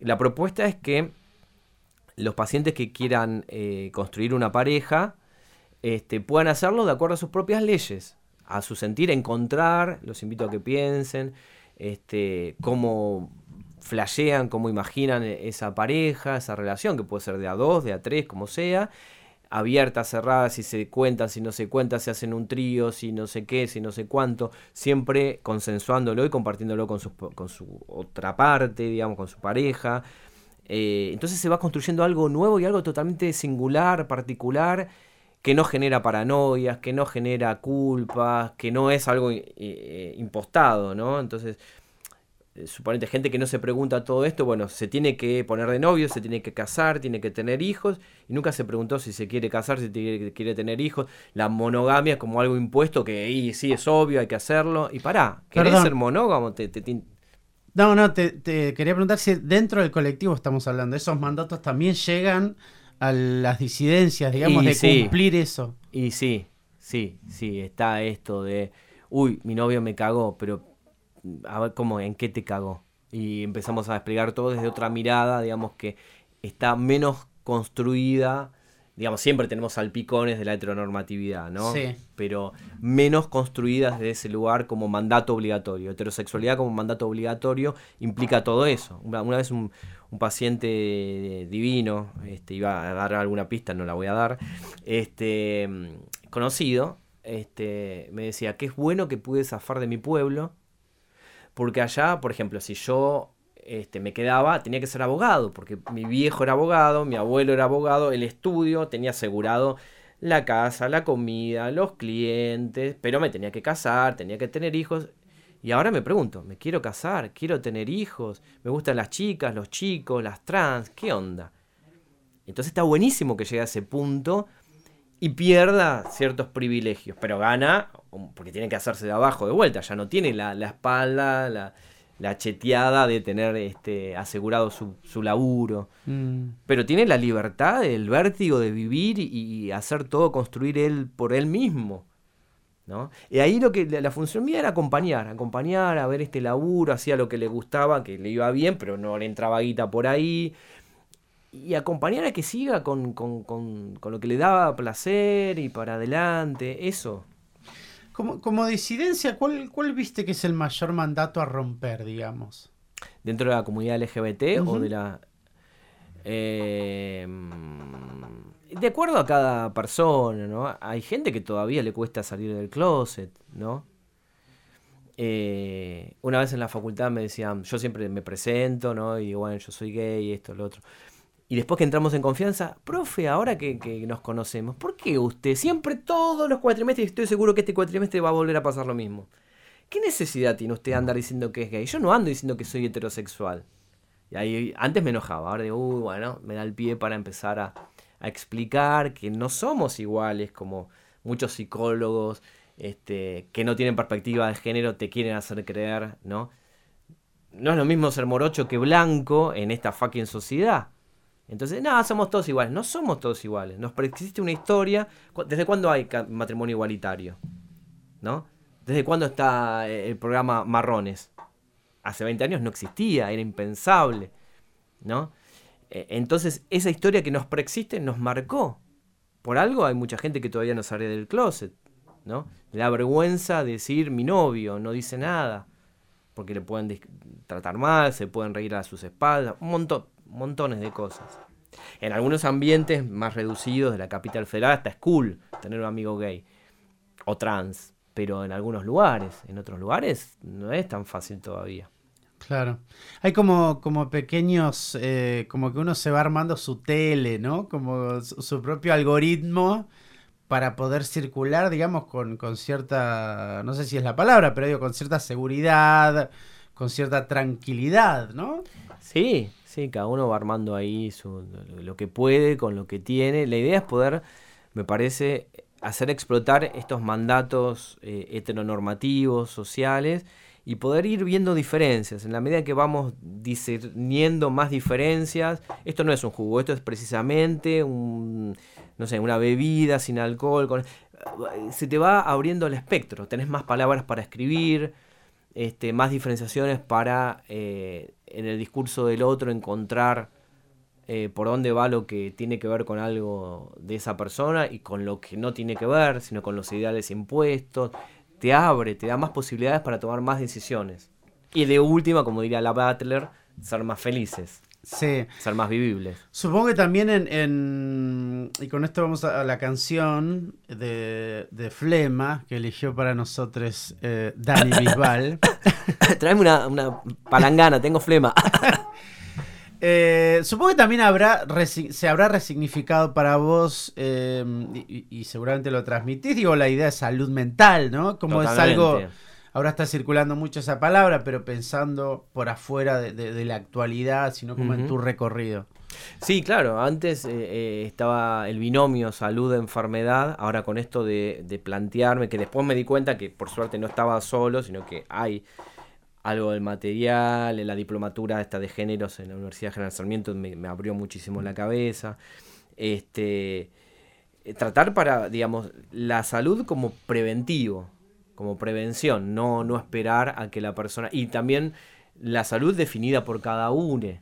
Speaker 5: la propuesta es que los pacientes que quieran eh, construir una pareja este, puedan hacerlo de acuerdo a sus propias leyes, a su sentir, encontrar, los invito a que piensen, este, cómo flashean, cómo imaginan esa pareja, esa relación, que puede ser de a dos, de a tres, como sea, abiertas, cerradas, si se cuentan, si no se cuentan, si hacen un trío, si no sé qué, si no sé cuánto, siempre consensuándolo y compartiéndolo con su, con su otra parte, digamos, con su pareja. Eh, entonces se va construyendo algo nuevo y algo totalmente singular, particular, que no genera paranoias, que no genera culpas, que no es algo eh, eh, impostado, ¿no? Entonces eh, suponete gente que no se pregunta todo esto, bueno, se tiene que poner de novio, se tiene que casar, tiene que tener hijos, y nunca se preguntó si se quiere casar, si quiere, tener hijos. La monogamia es como algo impuesto que sí es obvio, hay que hacerlo. Y pará, ¿querés ser monógamo?
Speaker 4: No, no, te, quería preguntar si dentro del colectivo estamos hablando, esos mandatos también llegan a las disidencias, digamos, de cumplir eso.
Speaker 5: Y sí, sí, sí, está esto de, uy, mi novio me cagó, pero a ver cómo, en qué te cagó. Y empezamos a explicar todo desde otra mirada, digamos que está menos construida, digamos, siempre tenemos salpicones de la heteronormatividad, ¿no?
Speaker 4: Sí.
Speaker 5: Pero menos construidas desde ese lugar como mandato obligatorio. Heterosexualidad como mandato obligatorio implica todo eso. Una, vez un, un, paciente divino, este, iba a dar alguna pista, no la voy a dar, este, conocido, este, me decía que es bueno que pude zafar de mi pueblo porque allá, por ejemplo, si yo este, me quedaba, tenía que ser abogado, porque mi viejo era abogado, mi abuelo era abogado, el estudio tenía asegurado la casa, la comida, los clientes, pero me tenía que casar, tenía que tener hijos. Y ahora me pregunto, ¿me quiero casar? ¿Quiero tener hijos? ¿Me gustan las chicas, los chicos, las trans? ¿Qué onda? Entonces está buenísimo que llegue a ese punto y pierda ciertos privilegios, pero gana porque tiene que hacerse de abajo de vuelta, ya no tiene la, espalda, la, cheteada de tener este, asegurado su, su laburo, mm. pero tiene la libertad, el vértigo de vivir y, hacer todo, construir él por él mismo. ¿no? Y ahí lo que la, función mía era acompañar, acompañar a ver este laburo, hacía lo que le gustaba, que le iba bien, pero no le entraba guita por ahí, y acompañar a que siga con, lo que le daba placer y para adelante, eso.
Speaker 4: Como, como disidencia, ¿cuál, ¿cuál viste que es el mayor mandato a romper, digamos?
Speaker 5: ¿Dentro de la comunidad LGBT o de la... Eh, de acuerdo a cada persona, ¿no? Hay gente que todavía le cuesta salir del closet, ¿no? Eh, una vez en la facultad me decían, yo siempre me presento, ¿no? Y digo, bueno, yo soy gay, esto, lo otro. Y después que entramos en confianza, profe, ahora que, nos conocemos, ¿por qué usted siempre todos los cuatrimestres, estoy seguro que este cuatrimestre va a volver a pasar lo mismo? ¿Qué necesidad tiene usted andar diciendo que es gay? Yo no ando diciendo que soy heterosexual. Y ahí antes me enojaba, ahora digo, uy, bueno, me da el pie para empezar a, a explicar que no somos iguales como muchos psicólogos este, que no tienen perspectiva de género te quieren hacer creer, ¿no? No es lo mismo ser morocho que blanco en esta fucking sociedad. Entonces, no, somos todos iguales. No somos todos iguales. Nos existe una historia. ¿Desde cuándo hay matrimonio igualitario? ¿No? ¿Desde cuándo está eh, el programa Marrones? Hace 20 años no existía, era impensable, ¿no? E, entonces, esa historia que nos preexiste nos marcó. Por algo hay mucha gente que todavía no sale del closet, ¿no? Le da vergüenza decir mi novio, no dice nada, porque le pueden tratar mal, se pueden reír a sus espaldas, un montón, montones de cosas. En algunos ambientes más reducidos de la capital federal hasta es cool tener un amigo gay o trans, pero en algunos lugares, en otros lugares no es tan fácil todavía.
Speaker 4: Claro. Hay como, como pequeños, eh, como que uno se va armando su tele, ¿no? Como su, propio algoritmo para poder circular, digamos, con, con, cierta, no sé si es la palabra, pero digo, con cierta seguridad, con cierta tranquilidad, ¿no?
Speaker 5: Sí, sí, cada uno va armando ahí su, lo que puede con lo que tiene. La idea es poder, me parece, hacer explotar estos mandatos eh, heteronormativos, sociales, y poder ir viendo diferencias. En la medida que vamos discerniendo más diferencias, esto no es un jugo, esto es precisamente un, no sé, una bebida sin alcohol. Con, se te va abriendo el espectro, tenés más palabras para escribir, este, más diferenciaciones para eh, en el discurso del otro encontrar eh, por dónde va lo que tiene que ver con algo de esa persona y con lo que no tiene que ver, sino con los ideales impuestos. Te abre, te da más posibilidades para tomar más decisiones. Y de última, como diría la Butler, ser más felices.
Speaker 4: Sí.
Speaker 5: Ser más vivibles.
Speaker 4: Supongo que también en, Y con esto vamos a, la canción de, de, Flema que eligió para nosotros eh, Dani Bisbal.
Speaker 5: Tráeme una, una palangana, tengo flema.
Speaker 4: Eh, supongo que también habrá se habrá resignificado para vos eh, y, seguramente lo transmitís, digo, la idea de salud mental, ¿no? Como es algo, ahora está circulando mucho esa palabra, pero pensando por afuera de, la actualidad, sino como en tu recorrido.
Speaker 5: Sí, claro, antes eh, estaba el binomio salud-enfermedad, ahora con esto de, de plantearme, que después me di cuenta que por suerte no estaba solo, sino que hay algo del material, en la diplomatura esta de géneros en la Universidad General Sarmiento me, abrió muchísimo la cabeza. Este, eh, tratar para, digamos, la salud como preventivo, como prevención, no, no esperar a que la persona... Y también la salud definida por cada uno,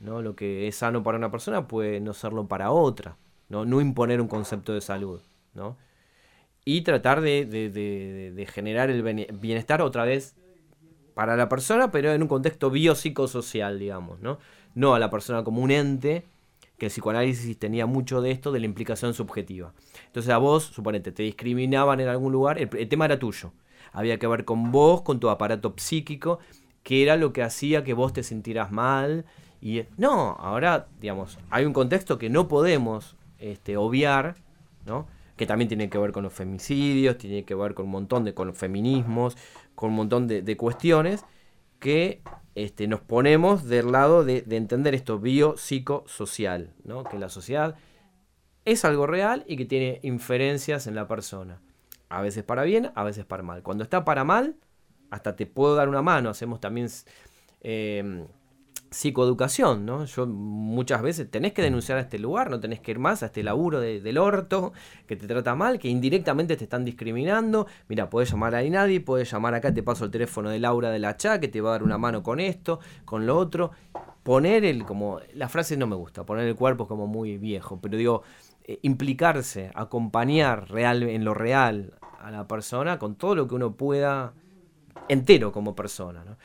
Speaker 5: ¿no? Lo que es sano para una persona puede no serlo para otra, ¿no? No imponer un concepto de salud, ¿no? Y tratar de, de generar el bienestar otra vez para la persona, pero en un contexto biopsicosocial, digamos, ¿no? No a la persona como un ente, que el psicoanálisis tenía mucho de esto, de la implicación subjetiva. Entonces a vos, suponete, te discriminaban en algún lugar, el, tema era tuyo. Había que ver con vos, con tu aparato psíquico, que era lo que hacía que vos te sintieras mal. Y no, ahora, digamos, hay un contexto que no podemos este, obviar, ¿no? que también tiene que ver con los femicidios, tiene que ver con un montón de con los feminismos, con un montón de, cuestiones que este, nos ponemos del lado de, entender esto biopsicosocial, ¿no? que la sociedad es algo real y que tiene inferencias en la persona. A veces para bien, a veces para mal. Cuando está para mal, hasta te puedo dar una mano. Hacemos también eh, psicoeducación, ¿no? Yo muchas veces tenés que denunciar a este lugar, no tenés que ir más a este laburo del orto que te trata mal, que indirectamente te están discriminando. Mira, puedes llamar a nadie, puedes llamar acá, te paso el teléfono de Laura de la Cha, que te va a dar una mano con esto, con lo otro. Poner el, como, la frase no me gusta, poner el cuerpo es como muy viejo, pero digo, eh, implicarse, acompañar real, en lo real a la persona con todo lo que uno pueda entero como persona, ¿no?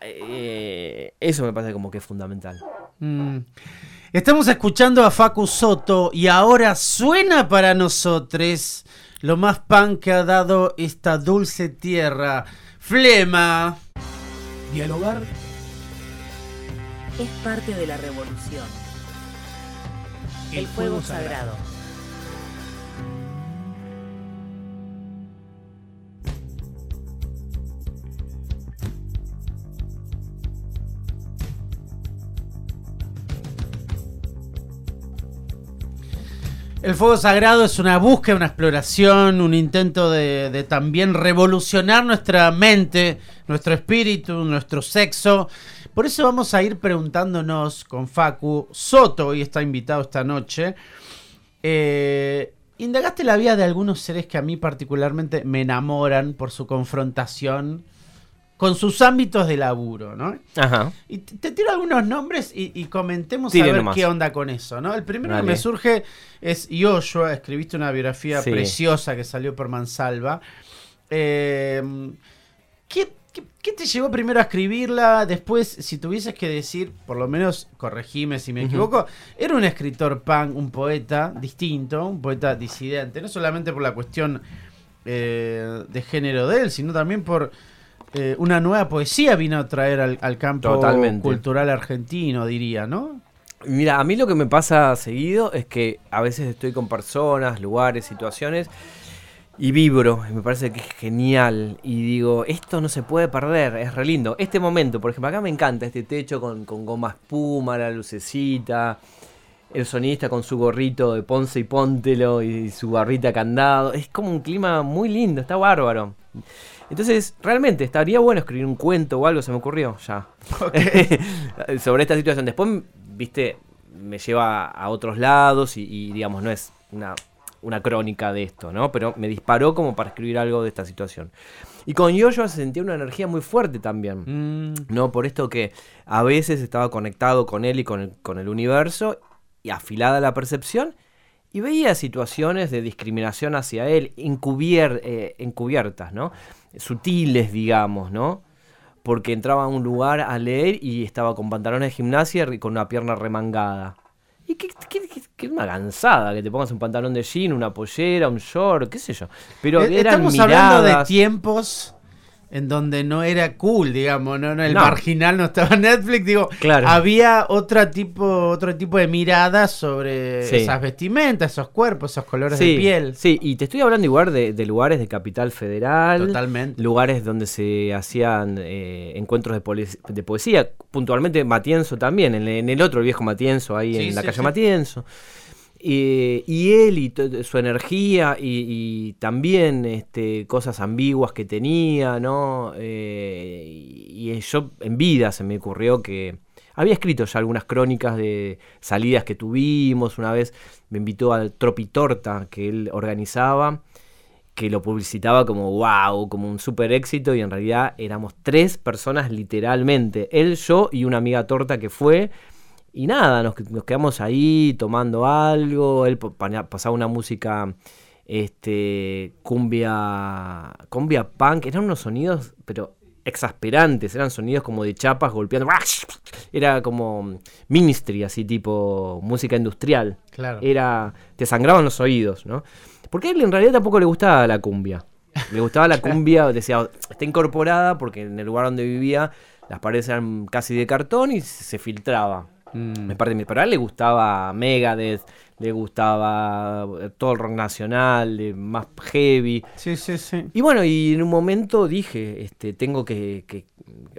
Speaker 5: Eh, eso me parece como que es fundamental.
Speaker 4: Mm. Estamos escuchando a Facu Soto y ahora suena para nosotros lo más pan que ha dado esta dulce tierra. Flema.
Speaker 3: Dialogar
Speaker 2: es parte de la revolución. El, fuego, sagrado.
Speaker 4: El fuego sagrado es una búsqueda, una exploración, un intento de, también revolucionar nuestra mente, nuestro espíritu, nuestro sexo. Por eso vamos a ir preguntándonos con Facu Soto, hoy está invitado esta noche. Eh, indagaste la vida de algunos seres que a mí particularmente me enamoran por su confrontación con sus ámbitos de laburo, ¿no?
Speaker 5: Ajá.
Speaker 4: Y te, tiro algunos nombres y, y comentemos
Speaker 5: Tire
Speaker 4: a ver
Speaker 5: nomás.
Speaker 4: qué onda con eso, ¿no? El primero
Speaker 5: Dale.
Speaker 4: que me surge es Yoshua, escribiste una biografía
Speaker 5: Sí.
Speaker 4: preciosa que salió por Mansalva. Eh, ¿qué, qué, qué te llevó primero a escribirla? Después, si tuvieses que decir, por lo menos corregime si me equivoco, era un escritor punk, un poeta distinto, un poeta disidente, no solamente por la cuestión eh, de género de él, sino también por eh, una nueva poesía vino a traer al, al campo
Speaker 5: Totalmente.
Speaker 4: cultural argentino, diría, ¿no?
Speaker 5: Mira, a mí lo que me pasa seguido es que a veces estoy con personas, lugares, situaciones y vibro, y me parece que es genial. Y digo, esto no se puede perder, es re lindo. Este momento, por ejemplo, acá me encanta este techo con, con goma espuma, la lucecita, el sonista con su gorrito de Ponce y Póntelo y su barrita candado. Es como un clima muy lindo, está bárbaro. Entonces, realmente, estaría bueno escribir un cuento o algo, se me ocurrió ya. sobre esta situación. Después, viste, me lleva a otros lados y, y, digamos, no es una, una crónica de esto, ¿no? Pero me disparó como para escribir algo de esta situación. Y con Yoyo se sentía una energía muy fuerte también.
Speaker 4: Mm,
Speaker 5: ¿no? Por esto que a veces estaba conectado con él y con el, con el universo y afilada la percepción y veía situaciones de discriminación hacia él encubier- eh, encubiertas, ¿no? Sutiles, digamos, ¿no? Porque entraba a un lugar a leer y estaba con pantalones de gimnasia y con una pierna remangada. Y qué, qué- qué- qué una gansada que te pongas un pantalón de jean, una pollera, un short, qué sé yo. Pero
Speaker 4: eh,
Speaker 5: eran
Speaker 4: Estamos hablando de tiempos en donde no era cool, digamos, no, no el
Speaker 5: No.
Speaker 4: marginal no estaba en Netflix, digo,
Speaker 5: Claro.
Speaker 4: había otro tipo, otro tipo de miradas sobre
Speaker 5: Sí.
Speaker 4: esas vestimentas, esos cuerpos, esos colores
Speaker 5: sí,
Speaker 4: de piel.
Speaker 5: Sí, y te estoy hablando igual de, de lugares de Capital Federal.
Speaker 4: Totalmente.
Speaker 5: Lugares donde se hacían eh, encuentros de, de poesía. Puntualmente Matienzo también, en, en el otro, el viejo Matienzo, ahí
Speaker 4: Sí,
Speaker 5: en la calle. Matienzo. Eh, y él y su energía y, también este, cosas ambiguas que tenía, ¿no? Eh, y, y yo en vida se me ocurrió que había escrito ya algunas crónicas de salidas que tuvimos. Una vez me invitó al Tropitorta que él organizaba, que lo publicitaba como wow, como un super éxito y en realidad éramos tres personas literalmente, él, yo y una amiga torta que fue. Y nada, nos, nos quedamos ahí tomando algo. Él pa- pa- pasaba una música, este, cumbia, cumbia punk. Eran unos sonidos, pero exasperantes. Eran sonidos como de chapas golpeando. Era como ministry, así tipo música industrial.
Speaker 4: Claro.
Speaker 5: Era, te sangraban los oídos, ¿no? Porque a él en realidad tampoco le gustaba la cumbia. Le gustaba la cumbia, decía, está incorporada porque en el lugar donde vivía las paredes eran casi de cartón y se filtraba.
Speaker 4: Mm.
Speaker 5: Me parte de él le gustaba Megadeth, le gustaba eh, todo el rock nacional, más heavy.
Speaker 4: Sí, sí, sí.
Speaker 5: Y bueno, y en un momento dije, este, tengo que, que.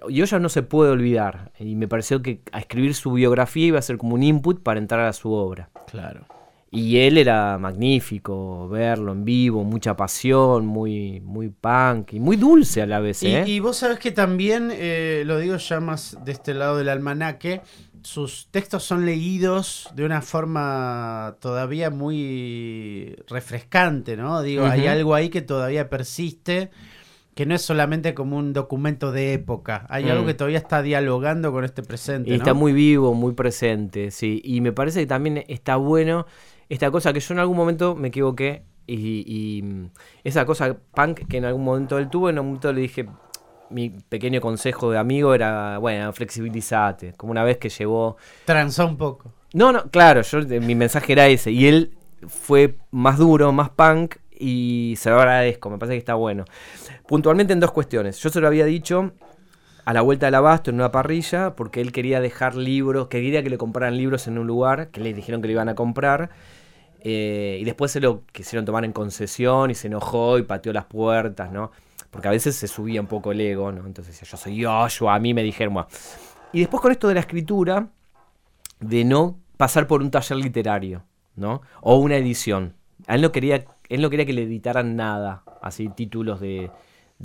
Speaker 5: Yo ya no se puede olvidar. Y me pareció que a escribir su biografía iba a ser como un input para entrar a su obra.
Speaker 4: Claro.
Speaker 5: Y él era magnífico, verlo en vivo, mucha pasión, muy, muy punk y muy dulce a la vez.
Speaker 4: Y,
Speaker 5: ¿eh?
Speaker 4: y vos sabés que también, eh, lo digo ya más de este lado del almanaque, sus textos son leídos de una forma todavía muy refrescante, ¿no? Digo, hay algo ahí que todavía persiste, que no es solamente como un documento de época, hay
Speaker 5: Mm.
Speaker 4: algo que todavía está dialogando con este presente.
Speaker 5: Y está
Speaker 4: ¿no?
Speaker 5: muy vivo, muy presente, sí. Y me parece que también está bueno esta cosa que yo en algún momento me equivoqué. Y, y, mm, esa cosa punk que en algún momento él tuvo, en un momento le dije, mi pequeño consejo de amigo era, bueno, flexibilizate. Como una vez que llevó...
Speaker 4: Transó un poco.
Speaker 5: No, no, claro, yo, eh, mi mensaje era ese. Y él fue más duro, más punk. Y se lo agradezco, me parece que está bueno. Puntualmente en dos cuestiones. Yo se lo había dicho a la vuelta del abasto en una parrilla porque él quería dejar libros, quería que le compraran libros en un lugar, que le dijeron que le iban a comprar. eh, y después se lo quisieron tomar en concesión y se enojó y pateó las puertas, ¿no? Porque a veces se subía un poco el ego, ¿no? Entonces yo soy yo, a mí me dijeron. Y después con esto de la escritura, de no pasar por un taller literario, ¿no? O una edición. Él no quería, él no quería que le editaran nada, así títulos de,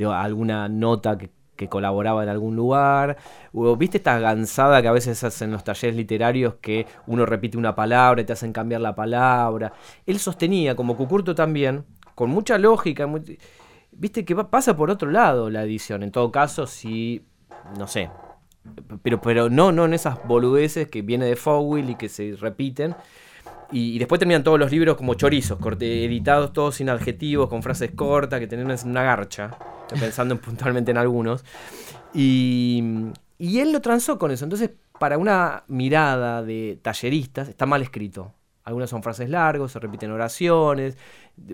Speaker 5: alguna nota que, colaboraba en algún lugar. ¿Viste esta gansada que a veces hacen los talleres literarios que uno repite una palabra y te hacen cambiar la palabra? Él sostenía, como Cucurto también, con mucha lógica, viste que pasa por otro lado la edición. En todo caso, si, no sé, pero, pero no, no en esas boludeces que viene de Fowell y que se repiten. Y, después terminan todos los libros como chorizos, editados todos sin adjetivos, con frases cortas, que tenían una garcha. Pensando puntualmente en algunos. Y, y él lo transó con eso. Entonces, para una mirada de talleristas, está mal escrito. Algunas son frases largas, se repiten oraciones.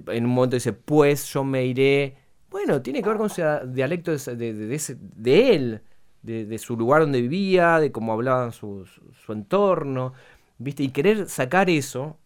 Speaker 5: En un momento dice, pues yo me iré. Bueno, tiene que ver con su dialecto de, de, de él, de, su lugar donde vivía, de cómo hablaba su, su entorno. ¿viste? Y querer sacar eso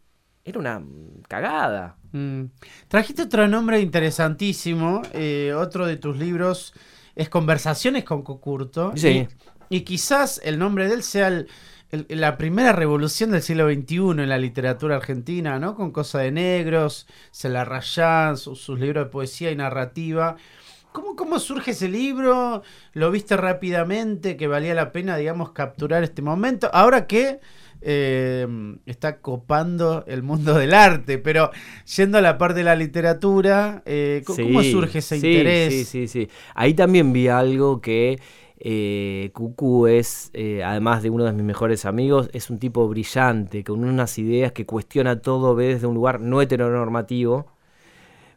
Speaker 5: era una cagada.
Speaker 4: Mm. Trajiste otro nombre interesantísimo, eh, otro de tus libros es Conversaciones con Cocurto.
Speaker 5: Sí.
Speaker 4: Y, quizás el nombre de él sea la primera revolución del siglo XXI en la literatura argentina, ¿no? Con Cosa de Negros, Se la rayán, sus, libros de poesía y narrativa. ¿Cómo, ¿Cómo surge ese libro? ¿Lo viste rápidamente? ¿Que valía la pena, digamos, capturar este momento? Ahora que eh, está copando el mundo del arte, pero yendo a la parte de la literatura, eh, ¿cómo surge ese interés?
Speaker 5: Sí, sí, sí. Ahí también vi algo que eh, Cucu es, eh, además de uno de mis mejores amigos, es un tipo brillante, con unas ideas que cuestiona todo, ve desde un lugar no heteronormativo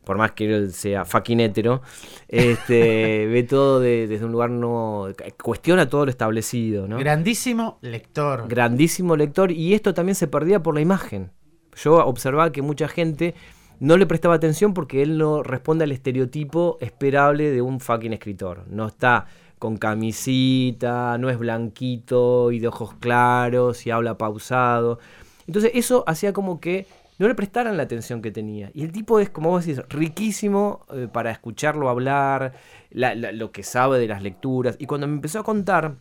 Speaker 5: por más que él sea fucking hetero, este, ve todo desde un lugar no. cuestiona todo lo establecido, ¿no?
Speaker 4: Grandísimo lector.
Speaker 5: Grandísimo lector, y esto también se perdía por la imagen. Yo observaba que mucha gente no le prestaba atención porque él no responde al estereotipo esperable de un fucking escritor. No está con camisita, no es blanquito y de ojos claros y habla pausado. Entonces eso hacía como que no le prestaran la atención que tenía. Y el tipo es, como vos decís, riquísimo eh, para escucharlo hablar, lo que sabe de las lecturas. Y cuando me empezó a contar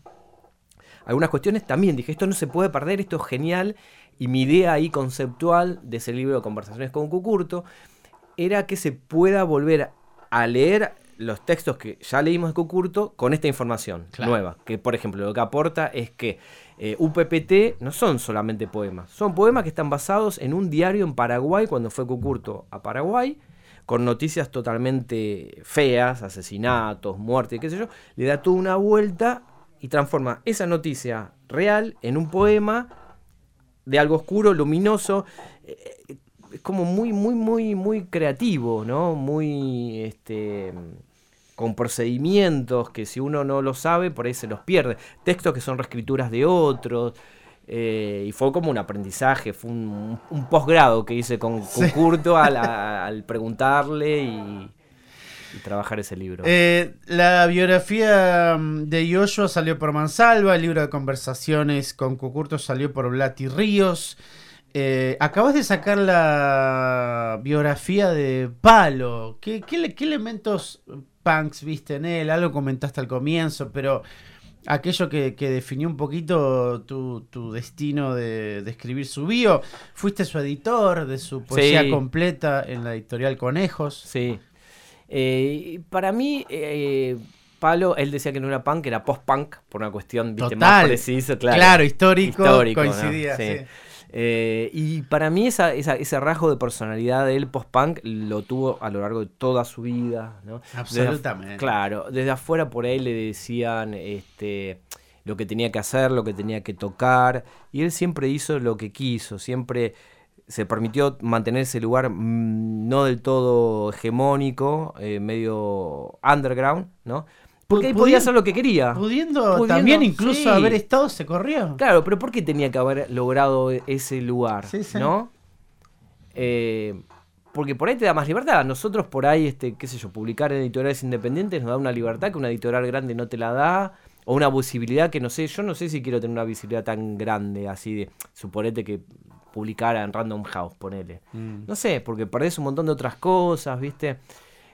Speaker 5: algunas cuestiones, también dije, esto no se puede perder, esto es genial. Y mi idea ahí conceptual de ese libro conversaciones con Cucurto era que se pueda volver a leer los textos que ya leímos de Cucurto con esta información nueva. Que, por ejemplo, lo que aporta es que eh, UPPT no son solamente poemas, son poemas que están basados en un diario en Paraguay cuando fue Cucurto a Paraguay, con noticias totalmente feas, asesinatos, muertes, qué sé yo. Le da toda una vuelta y transforma esa noticia real en un poema de algo oscuro, luminoso. Eh, es como muy, muy, muy, muy creativo, ¿no? Muy, este, con procedimientos que si uno no lo sabe, por ahí se los pierde. Textos que son reescrituras de otros. Eh, y fue como un aprendizaje, fue un, posgrado que hice con, Curto al, preguntarle y, trabajar ese libro.
Speaker 4: Eh, la biografía mm, de Yoshua salió por Mansalva, el libro de conversaciones con Cucurto salió por Blati Ríos. Eh, acabas de sacar la biografía de Palo. ¿Qué, qué elementos punks viste en él, algo comentaste al comienzo, pero aquello que, definió un poquito tu, destino de, escribir su bio, fuiste su editor de su poesía completa en la editorial Conejos.
Speaker 5: Sí. Eh, para mí, eh, Palo, él decía que no era punk, era post-punk, por una cuestión más precisa, claro.
Speaker 4: Claro, histórico, coincidía, sí.
Speaker 5: Eh, y para mí ese rasgo de personalidad del post-punk lo tuvo a lo largo de toda su vida. ¿no?
Speaker 4: Absolutamente.
Speaker 5: claro, desde afuera por ahí le decían este, lo que tenía que hacer, lo que tenía que tocar, y él siempre hizo lo que quiso, siempre se permitió mantener ese lugar mm, no del todo hegemónico, eh, medio underground, ¿no? Porque ahí podía hacer lo que quería.
Speaker 4: Pudiendo, también incluso haber estado se corrió.
Speaker 5: Claro, pero ¿por qué tenía que haber logrado ese lugar? ¿No? Eh, porque por ahí te da más libertad. Nosotros por ahí, este, qué sé yo, publicar en editoriales independientes nos da una libertad que una editorial grande no te la da. O una visibilidad que no sé, yo no sé si quiero tener una visibilidad tan grande, así de, suponete que publicara en Random House, ponele. Mm. No sé, porque perdés un montón de otras cosas, ¿viste?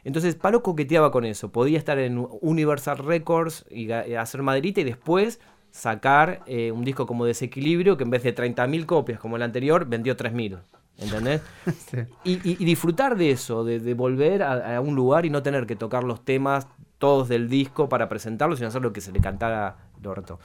Speaker 5: Entonces Palo coqueteaba con eso. Podía estar en Universal Records y hacer maderita y después sacar eh, un disco como Desequilibrio que en vez de 30.000 copias como el anterior vendió 3.000. ¿Entendés? Y, disfrutar de eso, de, volver a, un lugar y no tener que tocar los temas todos del disco para presentarlo, sino hacer lo que se le cantara el orto.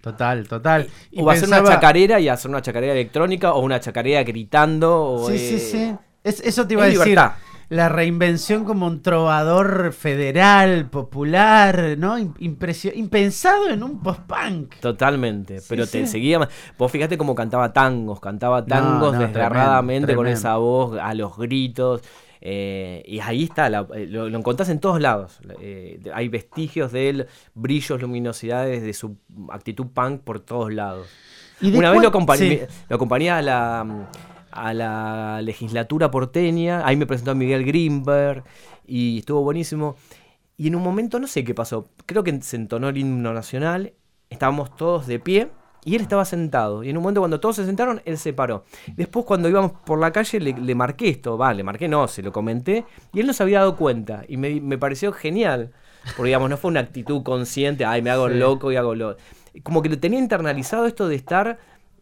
Speaker 4: Total, total. Y
Speaker 5: o hacer una chacarera y hacer una chacarera electrónica o una chacarera gritando. O,
Speaker 4: Sí,
Speaker 5: eh,
Speaker 4: sí, sí. Es- eso te iba a decir.
Speaker 5: libertad.
Speaker 4: La reinvención como un trovador federal, popular, ¿no? Im- impresio- impensado en un post-punk.
Speaker 5: Totalmente,
Speaker 4: Sí,
Speaker 5: pero te seguía. ma- Vos fíjate cómo cantaba tangos, cantaba tangos
Speaker 4: no,
Speaker 5: desgarradamente
Speaker 4: tremendo,
Speaker 5: con esa voz, a los gritos. eh, y ahí está, la- eh, lo, lo encontrás en todos lados. eh, hay vestigios de él, brillos, luminosidades de su actitud punk por todos lados.
Speaker 4: ¿Y de
Speaker 5: Una vez lo acompañé,
Speaker 4: sí.
Speaker 5: lo acompañé a la, a la legislatura porteña, ahí me presentó a Miguel Greenberg y estuvo buenísimo. Y en un momento no sé qué pasó, creo que se entonó el himno nacional, estábamos todos de pie y él estaba sentado. Y en un momento cuando todos se sentaron, él se paró. Después cuando íbamos por la calle le, le marqué esto, va, le marqué no, se lo comenté y él no se había dado cuenta y me, me pareció genial. Porque digamos, no fue una actitud consciente, ay, me hago
Speaker 4: Sí.
Speaker 5: loco y hago lo... Como que lo tenía internalizado esto de estar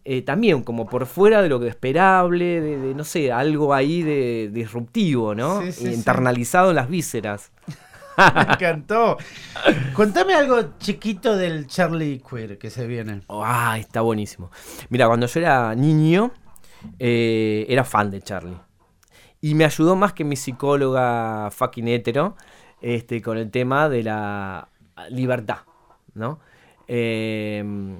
Speaker 5: eh, también como por fuera de lo que esperable, de, de, no sé, algo ahí de disruptivo, ¿no?
Speaker 4: Sí, sí, sí.
Speaker 5: internalizado en las vísceras.
Speaker 4: Me encantó. Contame algo chiquito del Charlie Queer que se viene.
Speaker 5: Oh, ah, está buenísimo. Mira, cuando yo era niño, eh, era fan de Charlie. Y me ayudó más que mi psicóloga fucking hetero este, con el tema de la libertad, ¿no? Eh,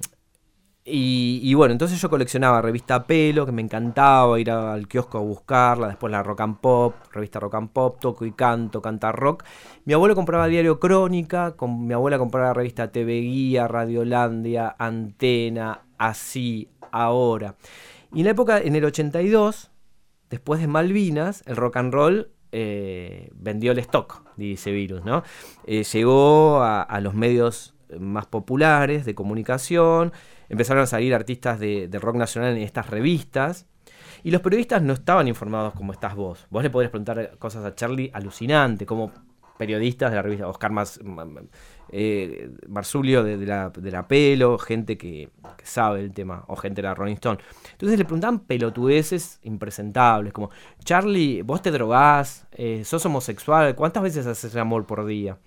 Speaker 5: y, bueno, entonces yo coleccionaba revista Pelo, que me encantaba ir al kiosco a buscarla, después la Rock and Pop, revista Rock and Pop, toco y canto, canta rock. Mi abuelo compraba diario Crónica, con, mi abuela compraba revista TV Guía, Radiolandia, Antena, Así, Ahora. Y en la época, en el 82, después de Malvinas, el rock and roll eh, vendió el stock, dice Virus, ¿no? Eh, llegó a los medios más populares de comunicación, empezaron a salir artistas de, rock nacional en estas revistas, y los periodistas no estaban informados como estás vos. Vos le podrías preguntar cosas a Charlie alucinante, como periodistas de la revista Oscar Mas, Ma- Ma- eh, Marzulio de, la, de la Pelo, gente que, sabe el tema, o gente de la Rolling Stone. Entonces le preguntaban pelotudeces impresentables, como, Charlie, vos te drogás, Eh, sos homosexual, ¿cuántas veces haces el amor por día?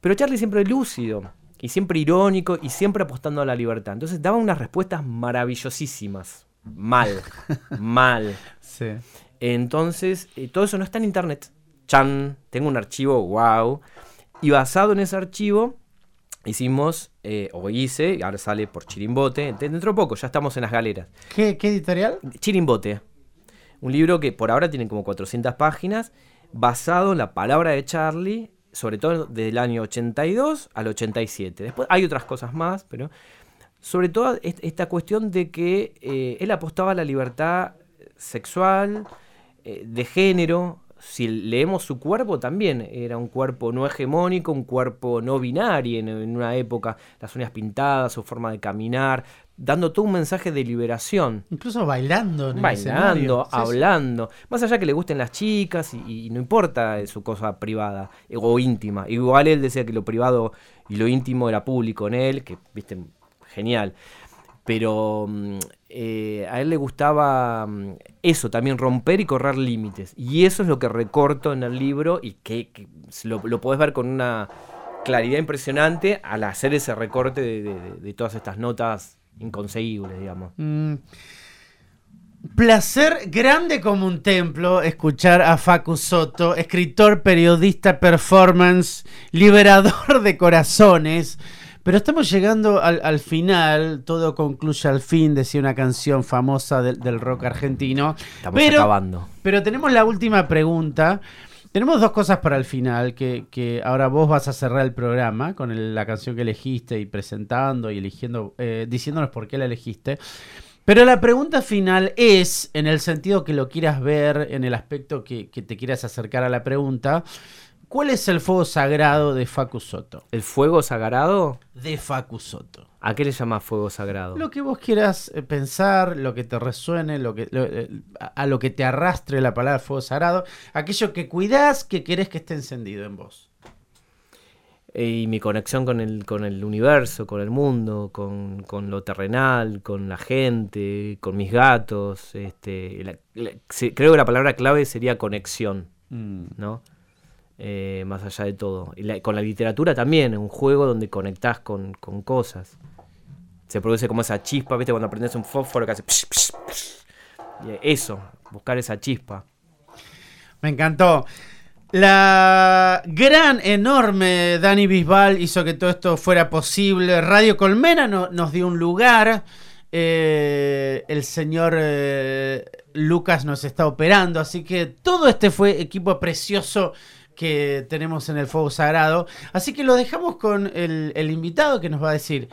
Speaker 5: Pero Charlie siempre lúcido, y siempre irónico, y siempre apostando a la libertad. Entonces daba unas respuestas maravillosísimas. Mal, mal.
Speaker 4: Sí.
Speaker 5: Entonces, eh, todo eso no está en internet. Chan, tengo un archivo, wow. Y basado en ese archivo, hicimos, eh, o hice, ahora sale por Chirimbote, dentro de poco, ya estamos en las galeras.
Speaker 4: ¿Qué, qué editorial?
Speaker 5: Chirimbote, un libro que por ahora tiene como 400 páginas, basado en la palabra de Charlie, sobre todo del año 82 al 87. Después hay otras cosas más, pero sobre todo est- esta cuestión de que eh, él apostaba a la libertad sexual, eh, de género. Si leemos su cuerpo también, era un cuerpo no hegemónico, un cuerpo no binario en, en una época, las uñas pintadas, su forma de caminar, dando todo un mensaje de liberación.
Speaker 4: Incluso bailando. En el
Speaker 5: Bailando,
Speaker 4: escenario. Sí, sí.
Speaker 5: hablando. Más allá que le gusten las chicas y, y no importa su cosa privada eh, o íntima. Igual él decía que lo privado y lo íntimo era público en él, que, viste, genial. Pero mm, eh, a él le gustaba mm, eso, también romper y correr límites. Y eso es lo que recorto en el libro y que, que lo, lo podés ver con una claridad impresionante al hacer ese recorte de, de- de- de todas estas notas inconseguibles, digamos.
Speaker 4: Mm. Placer grande como un templo escuchar a Facu Soto, escritor, periodista, performance, liberador de corazones. Pero estamos llegando al, al final, todo concluye al fin, decía una canción famosa del, del rock argentino.
Speaker 5: Estamos
Speaker 4: Pero-
Speaker 5: acabando.
Speaker 4: Pero tenemos la última pregunta. Tenemos dos cosas para el final, que, que ahora vos vas a cerrar el programa con la canción que elegiste y presentando y eligiendo, eh, diciéndonos por qué la elegiste. Pero la pregunta final es, en el sentido que lo quieras ver, en el aspecto que, que te quieras acercar a la pregunta, ¿cuál es el fuego sagrado de Facu Soto?
Speaker 5: ¿El fuego sagrado?
Speaker 4: De Facu Soto.
Speaker 5: ¿A qué le llama fuego sagrado?
Speaker 4: Lo que vos quieras eh, pensar, lo que te resuene, lo que, lo- eh, a lo que te arrastre la palabra fuego sagrado, aquello que cuidás, que querés que esté encendido en vos.
Speaker 5: Eh, y mi conexión con el, con el universo, con el mundo, con, con lo terrenal, con la gente, con mis gatos. Este, la- la- se- creo que la palabra clave sería conexión, ¿no? Eh, más allá de todo. Y con la literatura también, un juego donde conectás con, con cosas. Se produce como esa chispa, ¿viste? Cuando prendes un fósforo que hace... psh, eso, buscar esa chispa.
Speaker 4: Me encantó. La gran, enorme Dani Bisbal hizo que todo esto fuera posible. Radio Colmena no- nos dio un lugar. Eh, el señor eh, Lucas nos está operando. Así que todo este fue equipo precioso que tenemos en el Fuego Sagrado. Así que lo dejamos con el, invitado que nos va a decir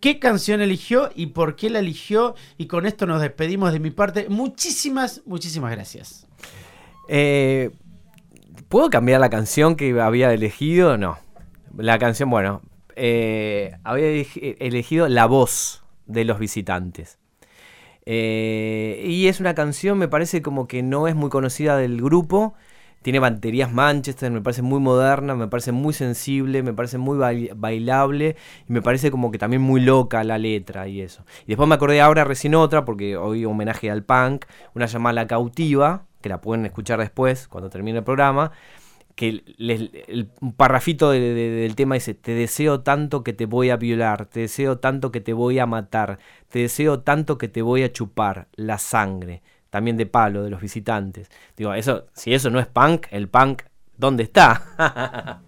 Speaker 4: qué canción eligió y por qué la eligió. Y con esto nos despedimos de mi parte. Muchísimas, muchísimas gracias.
Speaker 5: Eh, ¿Puedo cambiar la canción que había elegido? No. La canción, bueno, eh, había eleg- elegido La voz de los visitantes. Eh, y es una canción, me parece como que no es muy conocida del grupo. Tiene baterías Manchester, me parece muy moderna, me parece muy sensible, me parece muy bail- bailable y me parece como que también muy loca la letra y eso. Y después me acordé ahora recién otra, porque hoy homenaje al punk, una llamada La Cautiva, que la pueden escuchar después, cuando termine el programa, que les- el, parrafito de- de- del tema dice, te deseo tanto que te voy a violar, te deseo tanto que te voy a matar, te deseo tanto que te voy a chupar la sangre, también de palo, de los visitantes. Digo, eso, si eso no es punk, el punk, ¿dónde está?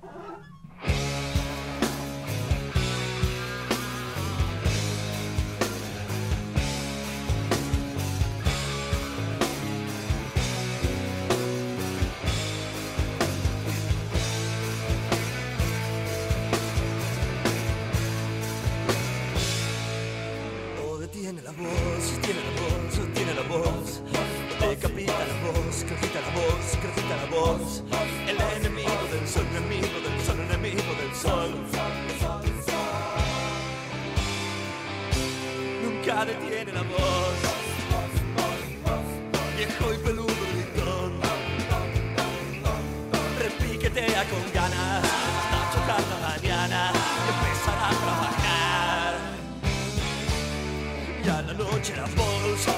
Speaker 6: Repiquetea con ganas hasta chocar la mañana y empezar a trabajar. Y a la noche la bolsa